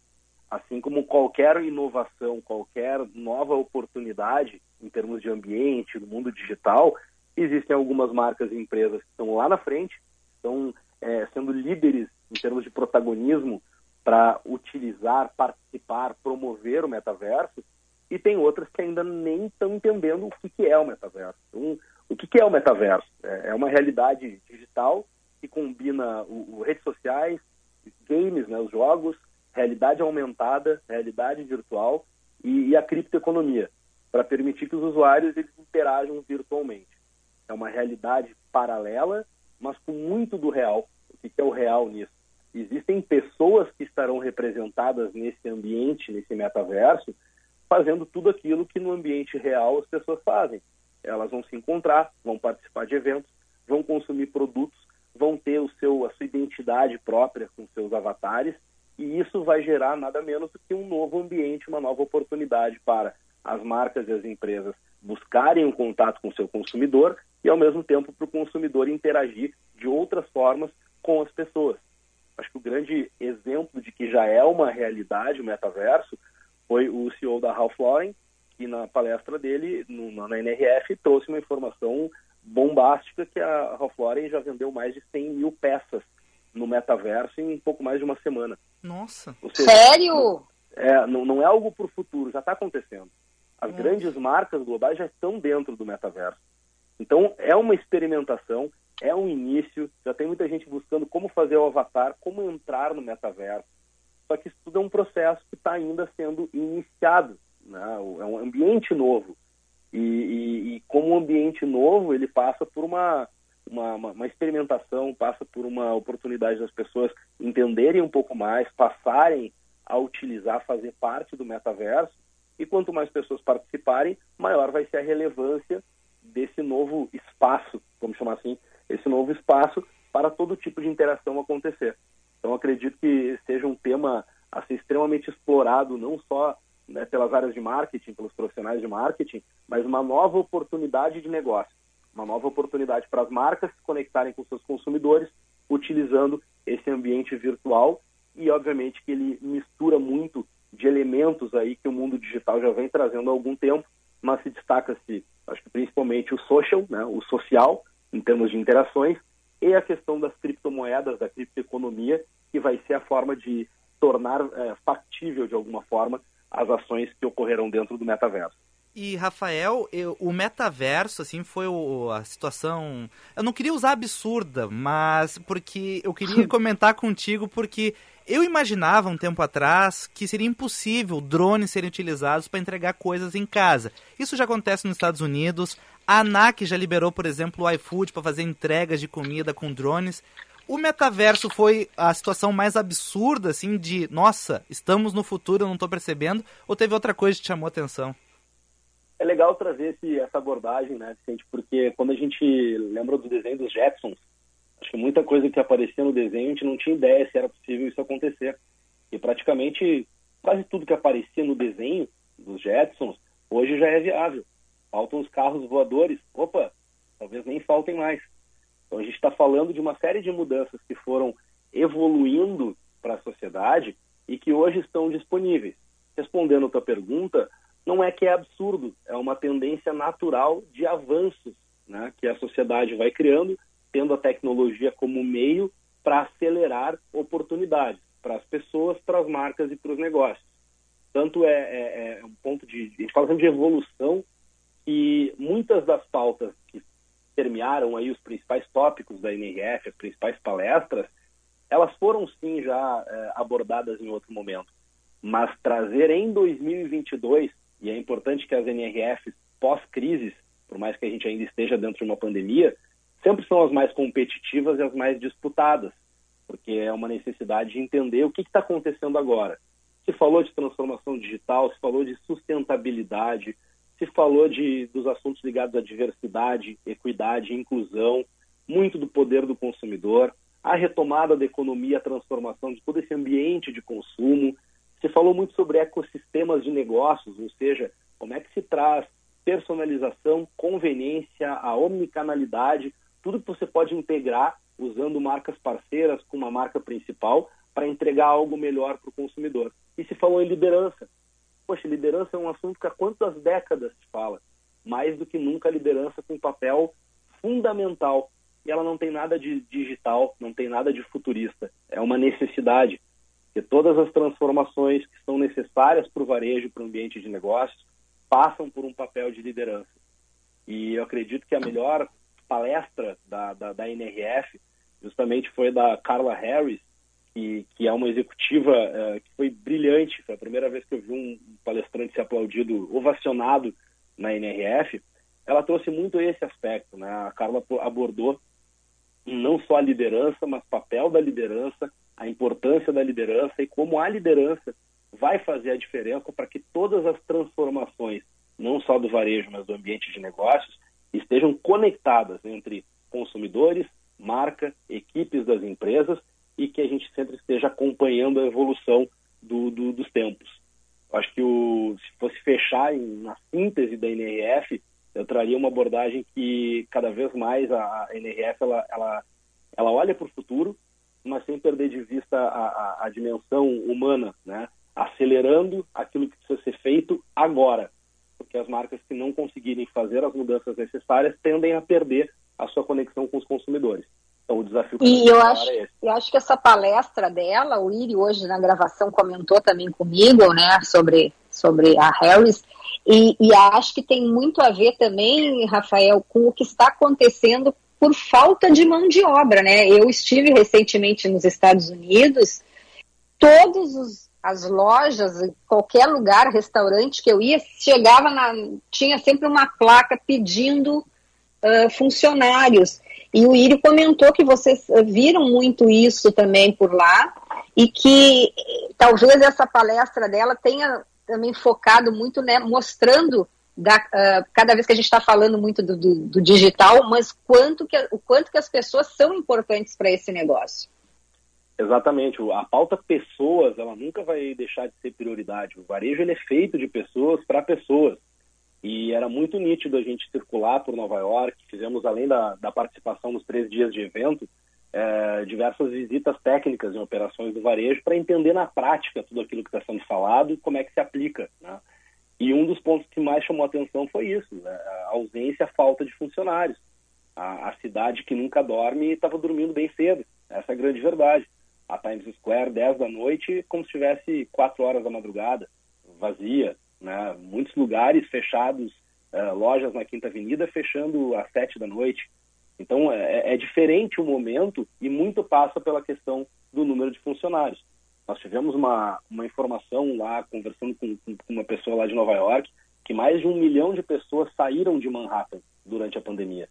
Assim como qualquer inovação, qualquer nova oportunidade em termos de ambiente, no mundo digital, existem algumas marcas e empresas que estão lá na frente, estão é, sendo líderes em termos de protagonismo para utilizar, participar, promover o metaverso, e tem outras que ainda nem estão entendendo o que, que é o metaverso. Então, o que, que é o metaverso? É, é uma realidade digital que combina o, o redes sociais, games, né, os jogos, realidade aumentada, realidade virtual e, e a criptoeconomia, para permitir que os usuários eles interajam virtualmente. É uma realidade paralela, mas com muito do real. O que, que é o real nisso? Existem pessoas que estarão representadas nesse ambiente, nesse metaverso, fazendo tudo aquilo que no ambiente real as pessoas fazem elas vão se encontrar, vão participar de eventos, vão consumir produtos, vão ter o seu, a sua identidade própria com seus avatares, e isso vai gerar nada menos do que um novo ambiente, uma nova oportunidade para as marcas e as empresas buscarem um contato com o seu consumidor e, ao mesmo tempo, para o consumidor interagir de outras formas com as pessoas. Acho que o grande exemplo de que já é uma realidade o metaverso foi o CEO da Ralph Lauren, que na palestra dele, no, na NRF, trouxe uma informação bombástica que a Ralph Lauren já vendeu mais de 100 mil peças no metaverso em pouco mais de uma semana. Nossa! Seja, Sério? É, não, não é algo para o futuro, já está acontecendo. As Nossa. grandes marcas globais já estão dentro do metaverso. Então, é uma experimentação, é um início, já tem muita gente buscando como fazer o avatar, como entrar no metaverso. Só que isso tudo é um processo que está ainda sendo iniciado né? É um ambiente novo. E, e, e, como ambiente novo, ele passa por uma, uma, uma, experimentação, passa por uma oportunidade das pessoas entenderem um pouco mais, passarem a utilizar, fazer parte do metaverso. E quanto mais pessoas participarem, maior vai ser a relevância desse novo espaço, vamos chamar assim, esse novo espaço para todo tipo de interação acontecer. Então, acredito que seja um tema a ser extremamente explorado, não só né, pelas áreas de marketing, pelos profissionais de marketing, mas uma nova oportunidade de negócio, uma nova oportunidade para as marcas se conectarem com seus consumidores, utilizando esse ambiente virtual. E, obviamente, que ele mistura muito de elementos aí que o mundo digital já vem trazendo há algum tempo, mas se destaca-se, acho que principalmente o social, né, o social, em termos de interações, e a questão das criptomoedas, da criptoeconomia, que vai ser a forma de tornar é, factível, de alguma forma, as ações que ocorrerão dentro do metaverso. E, Rafael, eu, o metaverso, assim, foi o, a situação. Eu não queria usar absurda, mas porque eu queria comentar contigo, porque eu imaginava um tempo atrás que seria impossível drones serem utilizados para entregar coisas em casa. Isso já acontece nos Estados Unidos. A ANAC já liberou, por exemplo, o iFood para fazer entregas de comida com drones. O metaverso foi a situação mais absurda, assim, de nossa, estamos no futuro, eu não estou percebendo, ou teve outra coisa que te chamou a atenção? É legal trazer esse, essa abordagem, né, Vicente, porque quando a gente lembra do desenho dos Jetsons, acho que muita coisa que aparecia no desenho a gente não tinha ideia se era possível isso acontecer. E praticamente quase tudo que aparecia no desenho dos Jetsons Hoje já é viável. Faltam os carros voadores. Opa, talvez nem faltem mais. Então a gente está falando de uma série de mudanças que foram evoluindo para a sociedade e que hoje estão disponíveis. Respondendo a tua pergunta, não é que é absurdo, é uma tendência natural de avanços né, que a sociedade vai criando, tendo a tecnologia como meio para acelerar oportunidades para as pessoas, para as marcas e para os negócios. Tanto é, é, é um ponto de. A gente fala de evolução e muitas das pautas que permearam aí os principais tópicos da NRF, as principais palestras, elas foram sim já é, abordadas em outro momento. Mas trazer em 2022, e é importante que as NRFs pós-crises, por mais que a gente ainda esteja dentro de uma pandemia, sempre são as mais competitivas e as mais disputadas, porque é uma necessidade de entender o que está acontecendo agora. Se falou de transformação digital, se falou de sustentabilidade, se falou de, dos assuntos ligados à diversidade, equidade, inclusão, muito do poder do consumidor, a retomada da economia, a transformação de todo esse ambiente de consumo. Se falou muito sobre ecossistemas de negócios, ou seja, como é que se traz personalização, conveniência, a omnicanalidade, tudo que você pode integrar usando marcas parceiras com uma marca principal para entregar algo melhor para o consumidor. E se falou em liderança. Poxa, liderança é um assunto que há quantas décadas se fala? Mais do que nunca a liderança com um papel fundamental. E ela não tem nada de digital, não tem nada de futurista. É uma necessidade. Que todas as transformações que são necessárias para o varejo, para o ambiente de negócios, passam por um papel de liderança. E eu acredito que a melhor palestra da, da, da NRF justamente foi da Carla Harris, que, que é uma executiva uh, que foi brilhante. Foi a primeira vez que eu vi um palestrante ser aplaudido, ovacionado na NRF. Ela trouxe muito esse aspecto. Né? A Carla abordou não só a liderança, mas o papel da liderança, a importância da liderança e como a liderança vai fazer a diferença para que todas as transformações, não só do varejo, mas do ambiente de negócios, estejam conectadas entre consumidores, marca, equipes das empresas e que a gente sempre esteja acompanhando a evolução do, do, dos tempos. Acho que o, se fosse fechar em, na síntese da NRF, eu traria uma abordagem que cada vez mais a, NRF ela, ela, ela olha para o futuro, mas sem perder de vista a, a, a dimensão humana, né? acelerando aquilo que precisa ser feito agora, porque as marcas que não conseguirem fazer as mudanças necessárias tendem a perder a sua conexão com os consumidores. Então, o desafio e eu acho, é eu acho que essa palestra dela, o Iri hoje na gravação comentou também comigo, né, sobre, sobre a Harris, e, e acho que tem muito a ver também, Rafael, com o que está acontecendo por falta de mão de obra, né? Eu estive recentemente nos Estados Unidos, todos os as lojas, qualquer lugar, restaurante que eu ia, chegava na, tinha sempre uma placa pedindo uh, funcionários. E o Írio comentou que vocês viram muito isso também por lá e que talvez essa palestra dela tenha também focado muito, né, mostrando da, uh, cada vez que a gente está falando muito do, do, do, digital, mas quanto que, o quanto que as pessoas são importantes para esse negócio. Exatamente. A pauta pessoas, ela nunca vai deixar de ser prioridade. O varejo ele é feito de pessoas para pessoas. E era muito nítido a gente circular por Nova York. Fizemos, além da, da participação nos três dias de evento, é, diversas visitas técnicas em operações do varejo para entender na prática tudo aquilo que está sendo falado e como é que se aplica. Né? E um dos pontos que mais chamou atenção foi isso, né? a ausência, a falta de funcionários. A, a cidade que nunca dorme estava dormindo bem cedo. Essa é a grande verdade a Times Square 10 da noite como se tivesse 4 horas da madrugada, vazia, né? Muitos lugares fechados, uh, lojas na Quinta Avenida fechando às 7 da noite. Então é, é, diferente o momento e muito passa pela questão do número de funcionários. Nós tivemos uma, uma informação lá, conversando com, com uma pessoa lá de Nova York, que mais de um milhão de pessoas saíram de Manhattan durante a pandemia.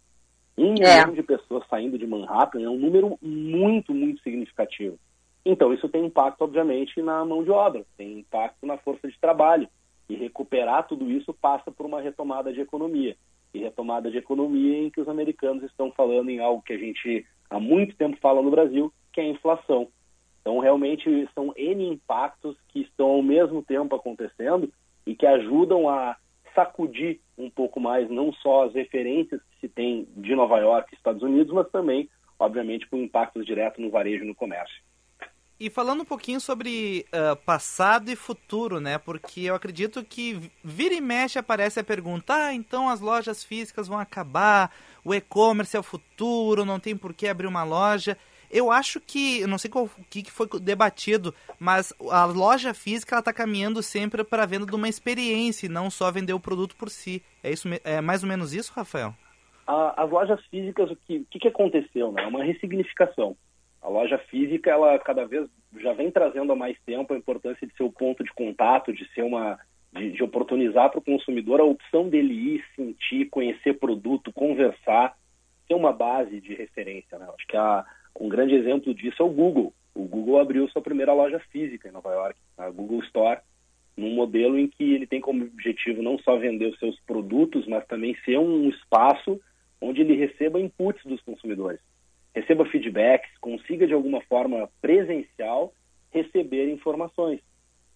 Um é. milhão de pessoas saindo de Manhattan é um número muito, muito significativo. Então, isso tem impacto, obviamente, na mão de obra, tem impacto na força de trabalho. E recuperar tudo isso passa por uma retomada de economia. E retomada de economia em que os americanos estão falando em algo que a gente há muito tempo fala no Brasil, que é a inflação. Então, realmente, são N impactos que estão ao mesmo tempo acontecendo e que ajudam a sacudir um pouco mais não só as referências que se tem de Nova York e Estados Unidos, mas também, obviamente, com impactos diretos no varejo e no comércio. E falando um pouquinho sobre uh, passado e futuro, né? Porque eu acredito que vira e mexe aparece a pergunta: ah, então as lojas físicas vão acabar, o e-commerce é o futuro, não tem por que abrir uma loja. Eu acho que, eu não sei o que foi debatido, mas a loja física ela está caminhando sempre para a venda de uma experiência e não só vender o produto por si. É isso, é mais ou menos isso, Rafael? as lojas físicas, o que, que, que aconteceu? Né? Uma ressignificação. A loja física, ela cada vez já vem trazendo há mais tempo a importância de ser o ponto de contato, de ser uma de, de oportunizar para o consumidor a opção dele ir, sentir, conhecer produto, conversar, ter uma base de referência. Né? Acho que a, um grande exemplo disso é o Google. O Google abriu sua primeira loja física em Nova York, a Google Store, num modelo em que ele tem como objetivo não só vender os seus produtos, mas também ser um espaço onde ele receba inputs dos consumidores, receba feedbacks, consiga de alguma forma presencial receber informações.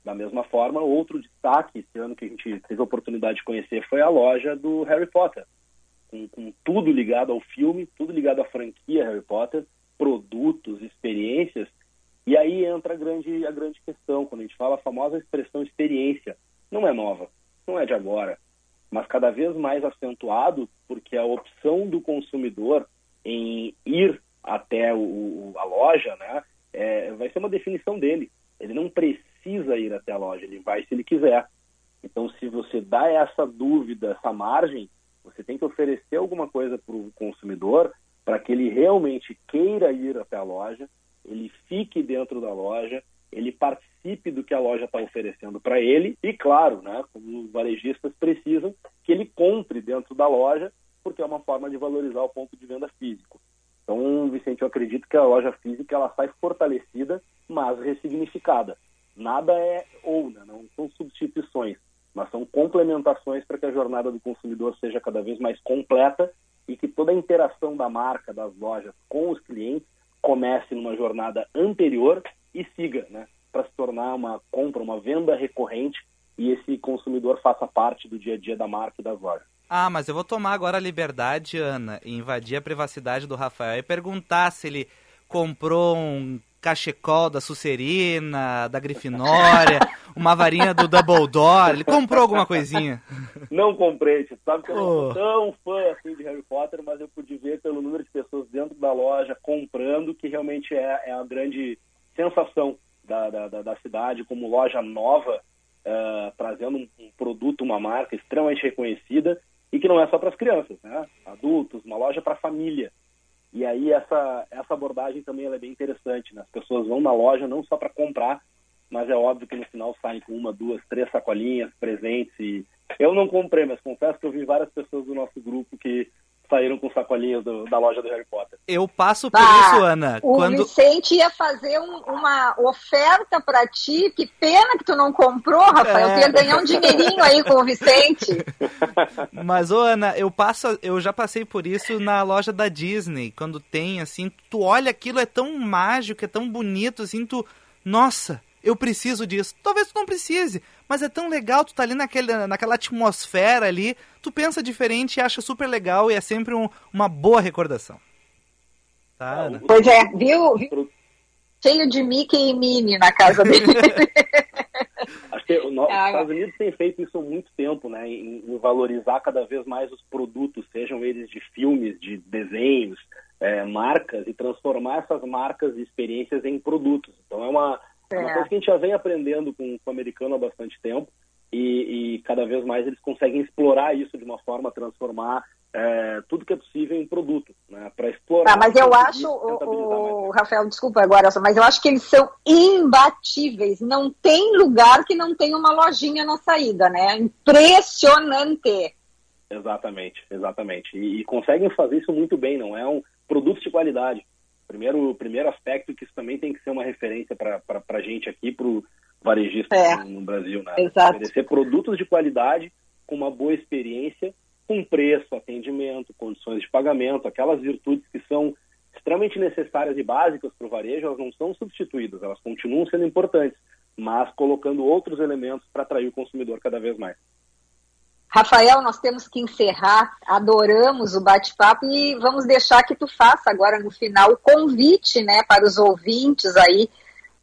Da mesma forma, outro destaque esse ano que a gente teve a oportunidade de conhecer foi a loja do Harry Potter, com, com tudo ligado ao filme, tudo ligado à franquia Harry Potter, produtos, experiências. E aí entra a grande, a grande questão, quando a gente fala a famosa expressão experiência. Não é nova, não é de agora, mas cada vez mais acentuado, porque a opção do consumidor em ir até o, a loja né, é, vai ser uma definição dele. Ele não precisa ir até a loja, ele vai se ele quiser. Então, se você dá essa dúvida, essa margem, você tem que oferecer alguma coisa para o consumidor para que ele realmente queira ir até a loja, ele fique dentro da loja, ele participe do que a loja está oferecendo para ele e, claro, né, como os varejistas precisam, que ele compre dentro da loja, porque é uma forma de valorizar o ponto de venda físico. Então, Vicente, eu acredito que a loja física ela sai fortalecida, mas ressignificada. Nada é ou, né, não são substituições, mas são complementações para que a jornada do consumidor seja cada vez mais completa e que toda a interação da marca, das lojas com os clientes comece numa jornada anterior e siga, né, para se tornar uma compra, uma venda recorrente e esse consumidor faça parte do dia a dia da marca e das lojas. Ah, mas eu vou tomar agora a liberdade, Ana, e invadir a privacidade do Rafael e perguntar se ele comprou um cachecol da Sucerina, da Grifinória, uma varinha do Dumbledore. Ele comprou alguma coisinha? Não comprei, você sabe que eu não sou tão fã assim de Harry Potter, mas eu pude ver pelo número de pessoas dentro da loja comprando que realmente é, é a grande sensação da, da, da cidade como loja nova, uh, trazendo um, um produto, uma marca extremamente reconhecida e que não é só para as crianças, né? Adultos, uma loja para família. E aí essa, essa abordagem também é bem interessante, né? As pessoas vão na loja não só para comprar, mas é óbvio que no final saem com uma, duas, três sacolinhas, presentes. E eu não comprei, mas confesso que eu vi várias pessoas do nosso grupo que saíram com sacolinhas do, da loja do Harry Potter. Eu passo por ah, isso, Ana. O quando... Vicente ia fazer um, uma oferta para ti. Que pena que tu não comprou, Rafael. É. Tu ia ganhar um dinheirinho aí com o Vicente. Mas, ô, Ana, eu passo, eu já passei por isso na loja da Disney. Quando tem, assim, tu olha aquilo, é tão mágico, é tão bonito, assim, tu. Nossa, eu preciso disso. Talvez tu não precise, mas é tão legal tu tá ali naquele, naquela atmosfera ali, tu pensa diferente e acha super legal e é sempre um, uma boa recordação. Tá, Pois é, viu? Cheio de Mickey e Minnie na casa dele. Acho que os Estados Unidos têm feito isso há muito tempo, né? Em, em, valorizar cada vez mais os produtos, sejam eles de filmes, de desenhos, é, marcas, e transformar essas marcas e experiências em produtos. Então é uma, é uma coisa que a gente já vem aprendendo com, com o americano há bastante tempo e, e, cada vez mais eles conseguem explorar isso de uma forma transformar é, tudo que é possível em produto, né, para explorar. Ah, mas eu acho, o, o Rafael, desculpa agora, mas eu acho que eles são imbatíveis. Não tem lugar que não tenha uma lojinha na saída, né? Impressionante. Exatamente, exatamente. E, e conseguem fazer isso muito bem, não é um produto de qualidade primeiro, primeiro aspecto que isso também tem que ser uma referência para a gente aqui, para o varejista é, no, Brasil, né? Exato. Oferecer produtos de qualidade, com uma boa experiência, com preço, atendimento, condições de pagamento, aquelas virtudes que são extremamente necessárias e básicas para o varejo, elas não são substituídas, elas continuam sendo importantes, mas colocando outros elementos para atrair o consumidor cada vez mais. Rafael, nós temos que encerrar. Adoramos o bate-papo e vamos deixar que tu faça agora no final o convite, né, para os ouvintes aí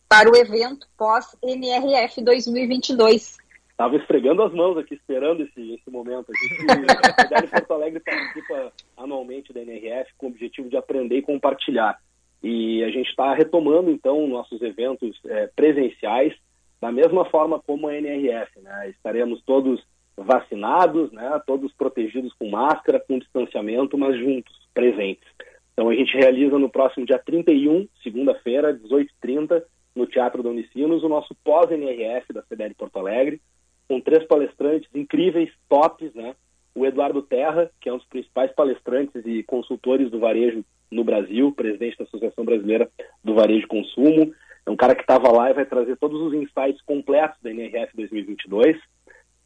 para o evento pós-NRF 2022. Estava esfregando as mãos aqui, esperando esse, esse momento. A cidade de Porto Alegre participa anualmente da NRF com o objetivo de aprender e compartilhar. E a gente está retomando, então, nossos eventos é, presenciais da mesma forma como a NRF. Né? Estaremos todos vacinados, né? todos protegidos com máscara, com distanciamento, mas juntos, presentes. Então a gente realiza no próximo dia 31, segunda-feira, 18h30, no Teatro da Unicinos, o nosso pós-NRF da CDL Porto Alegre, com três palestrantes incríveis, tops, né? O Eduardo Terra, que é um dos principais palestrantes e consultores do varejo no Brasil, presidente da Associação Brasileira do Varejo e Consumo. É um cara que estava lá e vai trazer todos os insights completos da NRF 2022.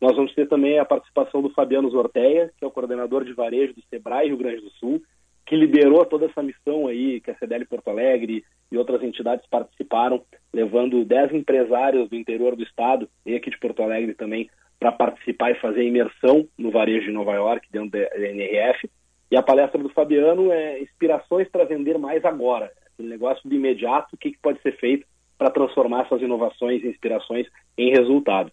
Nós vamos ter também a participação do Fabiano Zorteia, que é o coordenador de varejo do Sebrae Rio Grande do Sul, que liderou toda essa missão aí, que a CDL Porto Alegre e outras entidades participaram, levando 10 empresários do interior do estado e aqui de Porto Alegre também para participar e fazer imersão no varejo de Nova York, dentro da NRF. E a palestra do Fabiano é inspirações para vender mais agora. Aquele negócio de imediato, o que, que pode ser feito para transformar essas inovações e inspirações em resultado.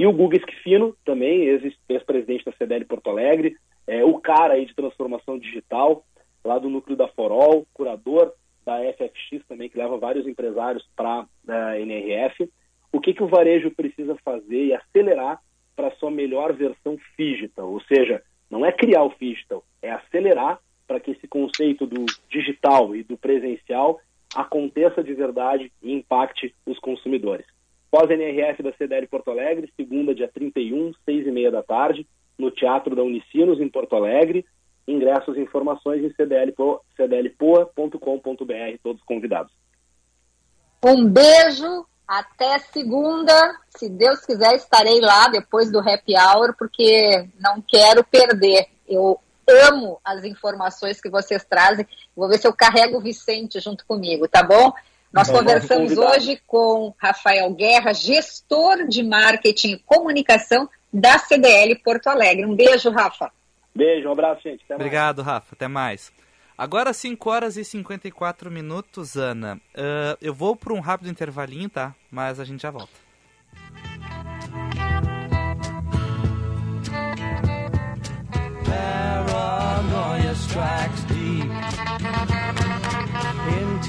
E o Guga Esquifino, também, ex-presidente da CDL Porto Alegre, é o cara aí de transformação digital, lá do núcleo da Forol, curador da FFX também, que leva vários empresários para a NRF. O que, que o varejo precisa fazer e acelerar para a sua melhor versão digital? Ou seja, não é criar o digital, é acelerar para que esse conceito do digital e do presencial aconteça de verdade e impacte os consumidores. Pós-NRF da CDL Porto Alegre, segunda, dia 31, seis e meia da tarde, no Teatro da Unicinos, em Porto Alegre ingressos e informações em cdlpoa.com.br, todos convidados. Um beijo, até segunda. Se Deus quiser, estarei lá depois do happy hour, porque não quero perder. Eu amo as informações que vocês trazem. Vou ver se eu carrego o Vicente junto comigo, tá bom? Nós bom, conversamos hoje com Rafael Guerra, gestor de marketing e comunicação da CDL Porto Alegre. Um beijo, Rafa. Beijo, um abraço, gente. Até Obrigado, mais. Rafa. Até mais. Agora 5 horas e 54 minutos, Ana. Uh, eu vou para um rápido intervalinho, tá? Mas a gente já volta. Paranoia strikes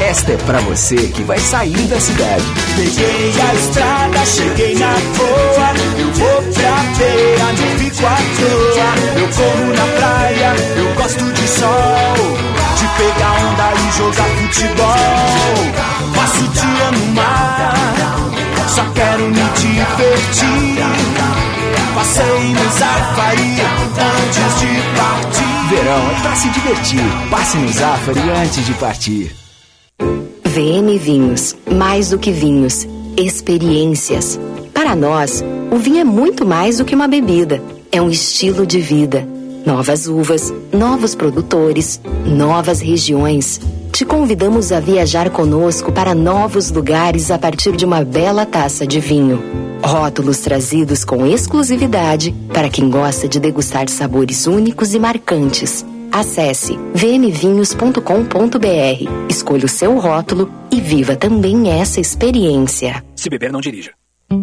Esta é pra você que vai sair da cidade. Peguei a estrada, cheguei na boa. Eu vou pra feira, não fico à toa. Eu corro na praia, eu gosto de sol de pegar onda e jogar futebol. Passo o dia no mar, só quero me divertir. Passei no Zafari antes de partir. Verão é pra se divertir. Passe no Zafari antes de partir. VM Vinhos. Mais do que vinhos. Experiências. Para nós, o vinho é muito mais do que uma bebida. É um estilo de vida Novas uvas, novos produtores, novas regiões. Te convidamos a viajar conosco para novos lugares a partir de uma bela taça de vinho. Rótulos trazidos com exclusividade para quem gosta de degustar sabores únicos e marcantes. Acesse vmvinhos.com.br, escolha o seu rótulo e viva também essa experiência. Se beber, não dirija.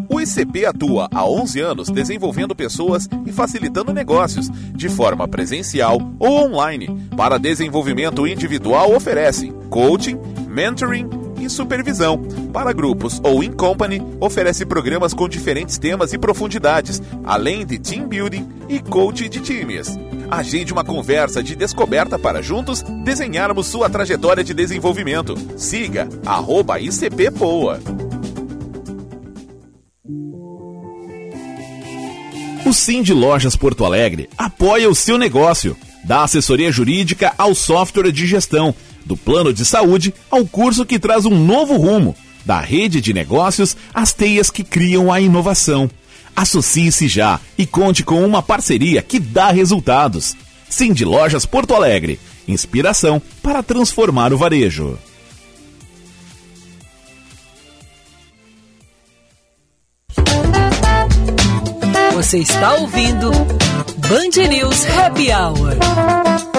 O ICP atua há 11 anos desenvolvendo pessoas e facilitando negócios, de forma presencial ou online. Para desenvolvimento individual, oferece coaching, mentoring e supervisão. Para grupos ou in company, oferece programas com diferentes temas e profundidades, além de team building e coaching de times. Agende uma conversa de descoberta para juntos desenharmos sua trajetória de desenvolvimento. Siga arroba ICP Poa. O Sim de Lojas Porto Alegre apoia o seu negócio, dá assessoria jurídica ao software de gestão, do plano de saúde ao curso que traz um novo rumo. Da rede de negócios às teias que criam a inovação. Associe-se já e conte com uma parceria que dá resultados. Cindy Lojas Porto Alegre. Inspiração para transformar o varejo. Você está ouvindo Band News Happy Hour.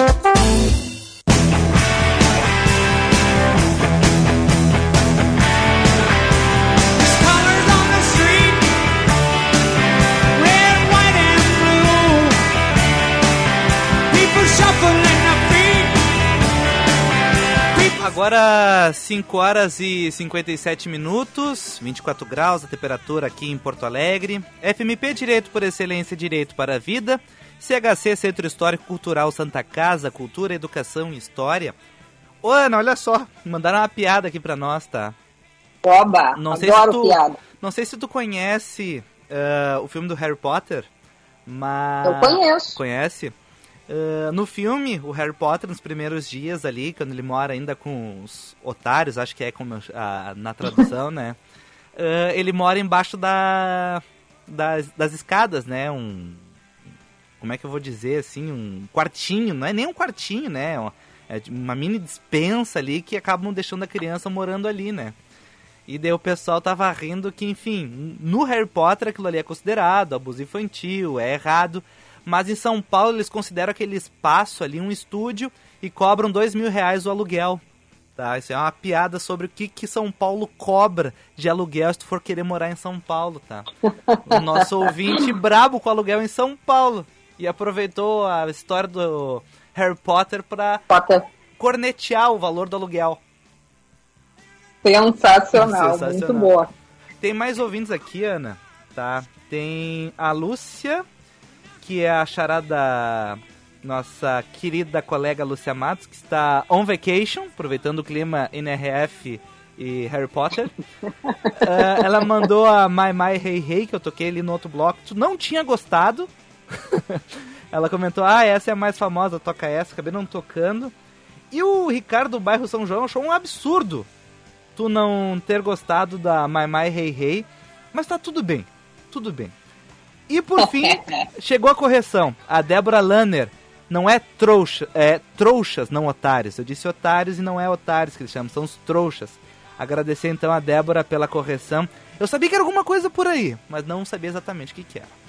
Agora 5 horas e 57 minutos, 24 graus a temperatura aqui em Porto Alegre. FMP Direito por Excelência Direito para a Vida. CHC Centro Histórico Cultural Santa Casa, Cultura, Educação e História. Ô Ana, olha só, mandaram uma piada aqui pra nós, tá? Oba, não adoro sei se tu, piada. Não sei se tu conhece uh, o filme do Harry Potter, mas... Eu conheço. Conhece? Uh, no filme, o Harry Potter, nos primeiros dias ali, quando ele mora ainda com os otários, acho que é como a, na tradução, né? Uh, ele mora embaixo da, das, das escadas, né? Um. Como é que eu vou dizer assim? Um quartinho, não é nem um quartinho, né? É uma mini dispensa ali que acabam deixando a criança morando ali, né? E daí o pessoal tava rindo que, enfim, no Harry Potter aquilo ali é considerado abuso infantil, é errado. Mas em São Paulo eles consideram aquele espaço ali um estúdio e cobram dois mil reais o aluguel. Tá? Isso é uma piada sobre o que, que São Paulo cobra de aluguel se tu for querer morar em São Paulo, tá? O nosso ouvinte brabo com aluguel em São Paulo. E aproveitou a história do Harry Potter pra Potter. cornetear o valor do aluguel. Sensacional, Sensacional, muito boa. Tem mais ouvintes aqui, Ana, tá? Tem a Lúcia, que é a charada nossa querida colega Lúcia Matos, que está on vacation, aproveitando o clima NRF e Harry Potter. uh, ela mandou a My My Hey Hey, que eu toquei ali no outro bloco. Tu não tinha gostado. ela comentou, ah, essa é a mais famosa, toca essa, acabei não tocando. E o Ricardo do bairro São João achou um absurdo tu não ter gostado da My My Hey Hey. Mas tá tudo bem, tudo bem. E por fim, chegou a correção. A Débora Lanner não é trouxa, é trouxas, não otários. Eu disse otários e não é otários que eles chamam, são os trouxas. Agradecer então a Débora pela correção. Eu sabia que era alguma coisa por aí, mas não sabia exatamente o que, que era.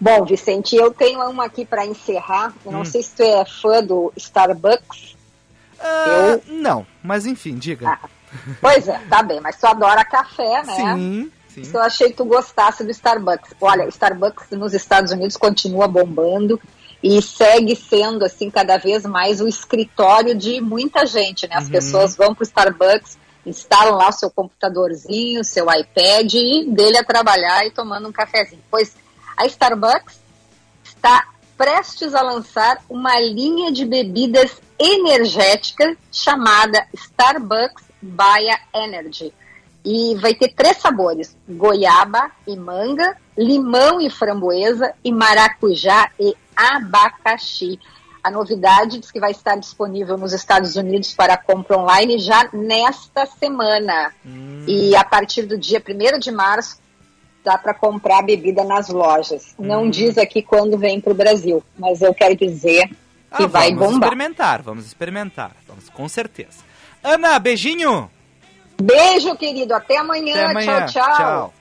Bom, Vicente, eu tenho uma aqui para encerrar. Eu não hum. sei se tu é fã do Starbucks. Uh, eu... Não, mas enfim, diga. Ah, pois é, tá bem, mas tu adora café, né? Sim. Sim. Eu achei que tu gostasse do Starbucks. Olha, o Starbucks nos Estados Unidos continua bombando e segue sendo assim cada vez mais o escritório de muita gente, né? As uhum. pessoas vão para o Starbucks, instalam lá o seu computadorzinho, seu iPad e dele a trabalhar e tomando um cafezinho. Pois a Starbucks está prestes a lançar uma linha de bebidas energéticas chamada Starbucks Baia Energy e vai ter três sabores: goiaba e manga, limão e framboesa e maracujá e abacaxi. A novidade diz que vai estar disponível nos Estados Unidos para compra online já nesta semana. Hum. E a partir do dia 1 de março dá para comprar a bebida nas lojas. Hum. Não diz aqui quando vem para o Brasil, mas eu quero dizer que ah, vai vamos bombar. Vamos experimentar, vamos experimentar, vamos com certeza. Ana, beijinho! Beijo, querido. Até amanhã. Até amanhã. Tchau, tchau. tchau.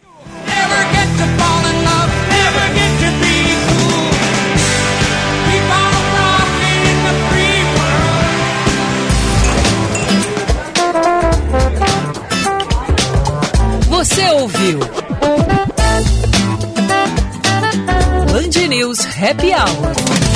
Você ouviu? Band News Happy Hour.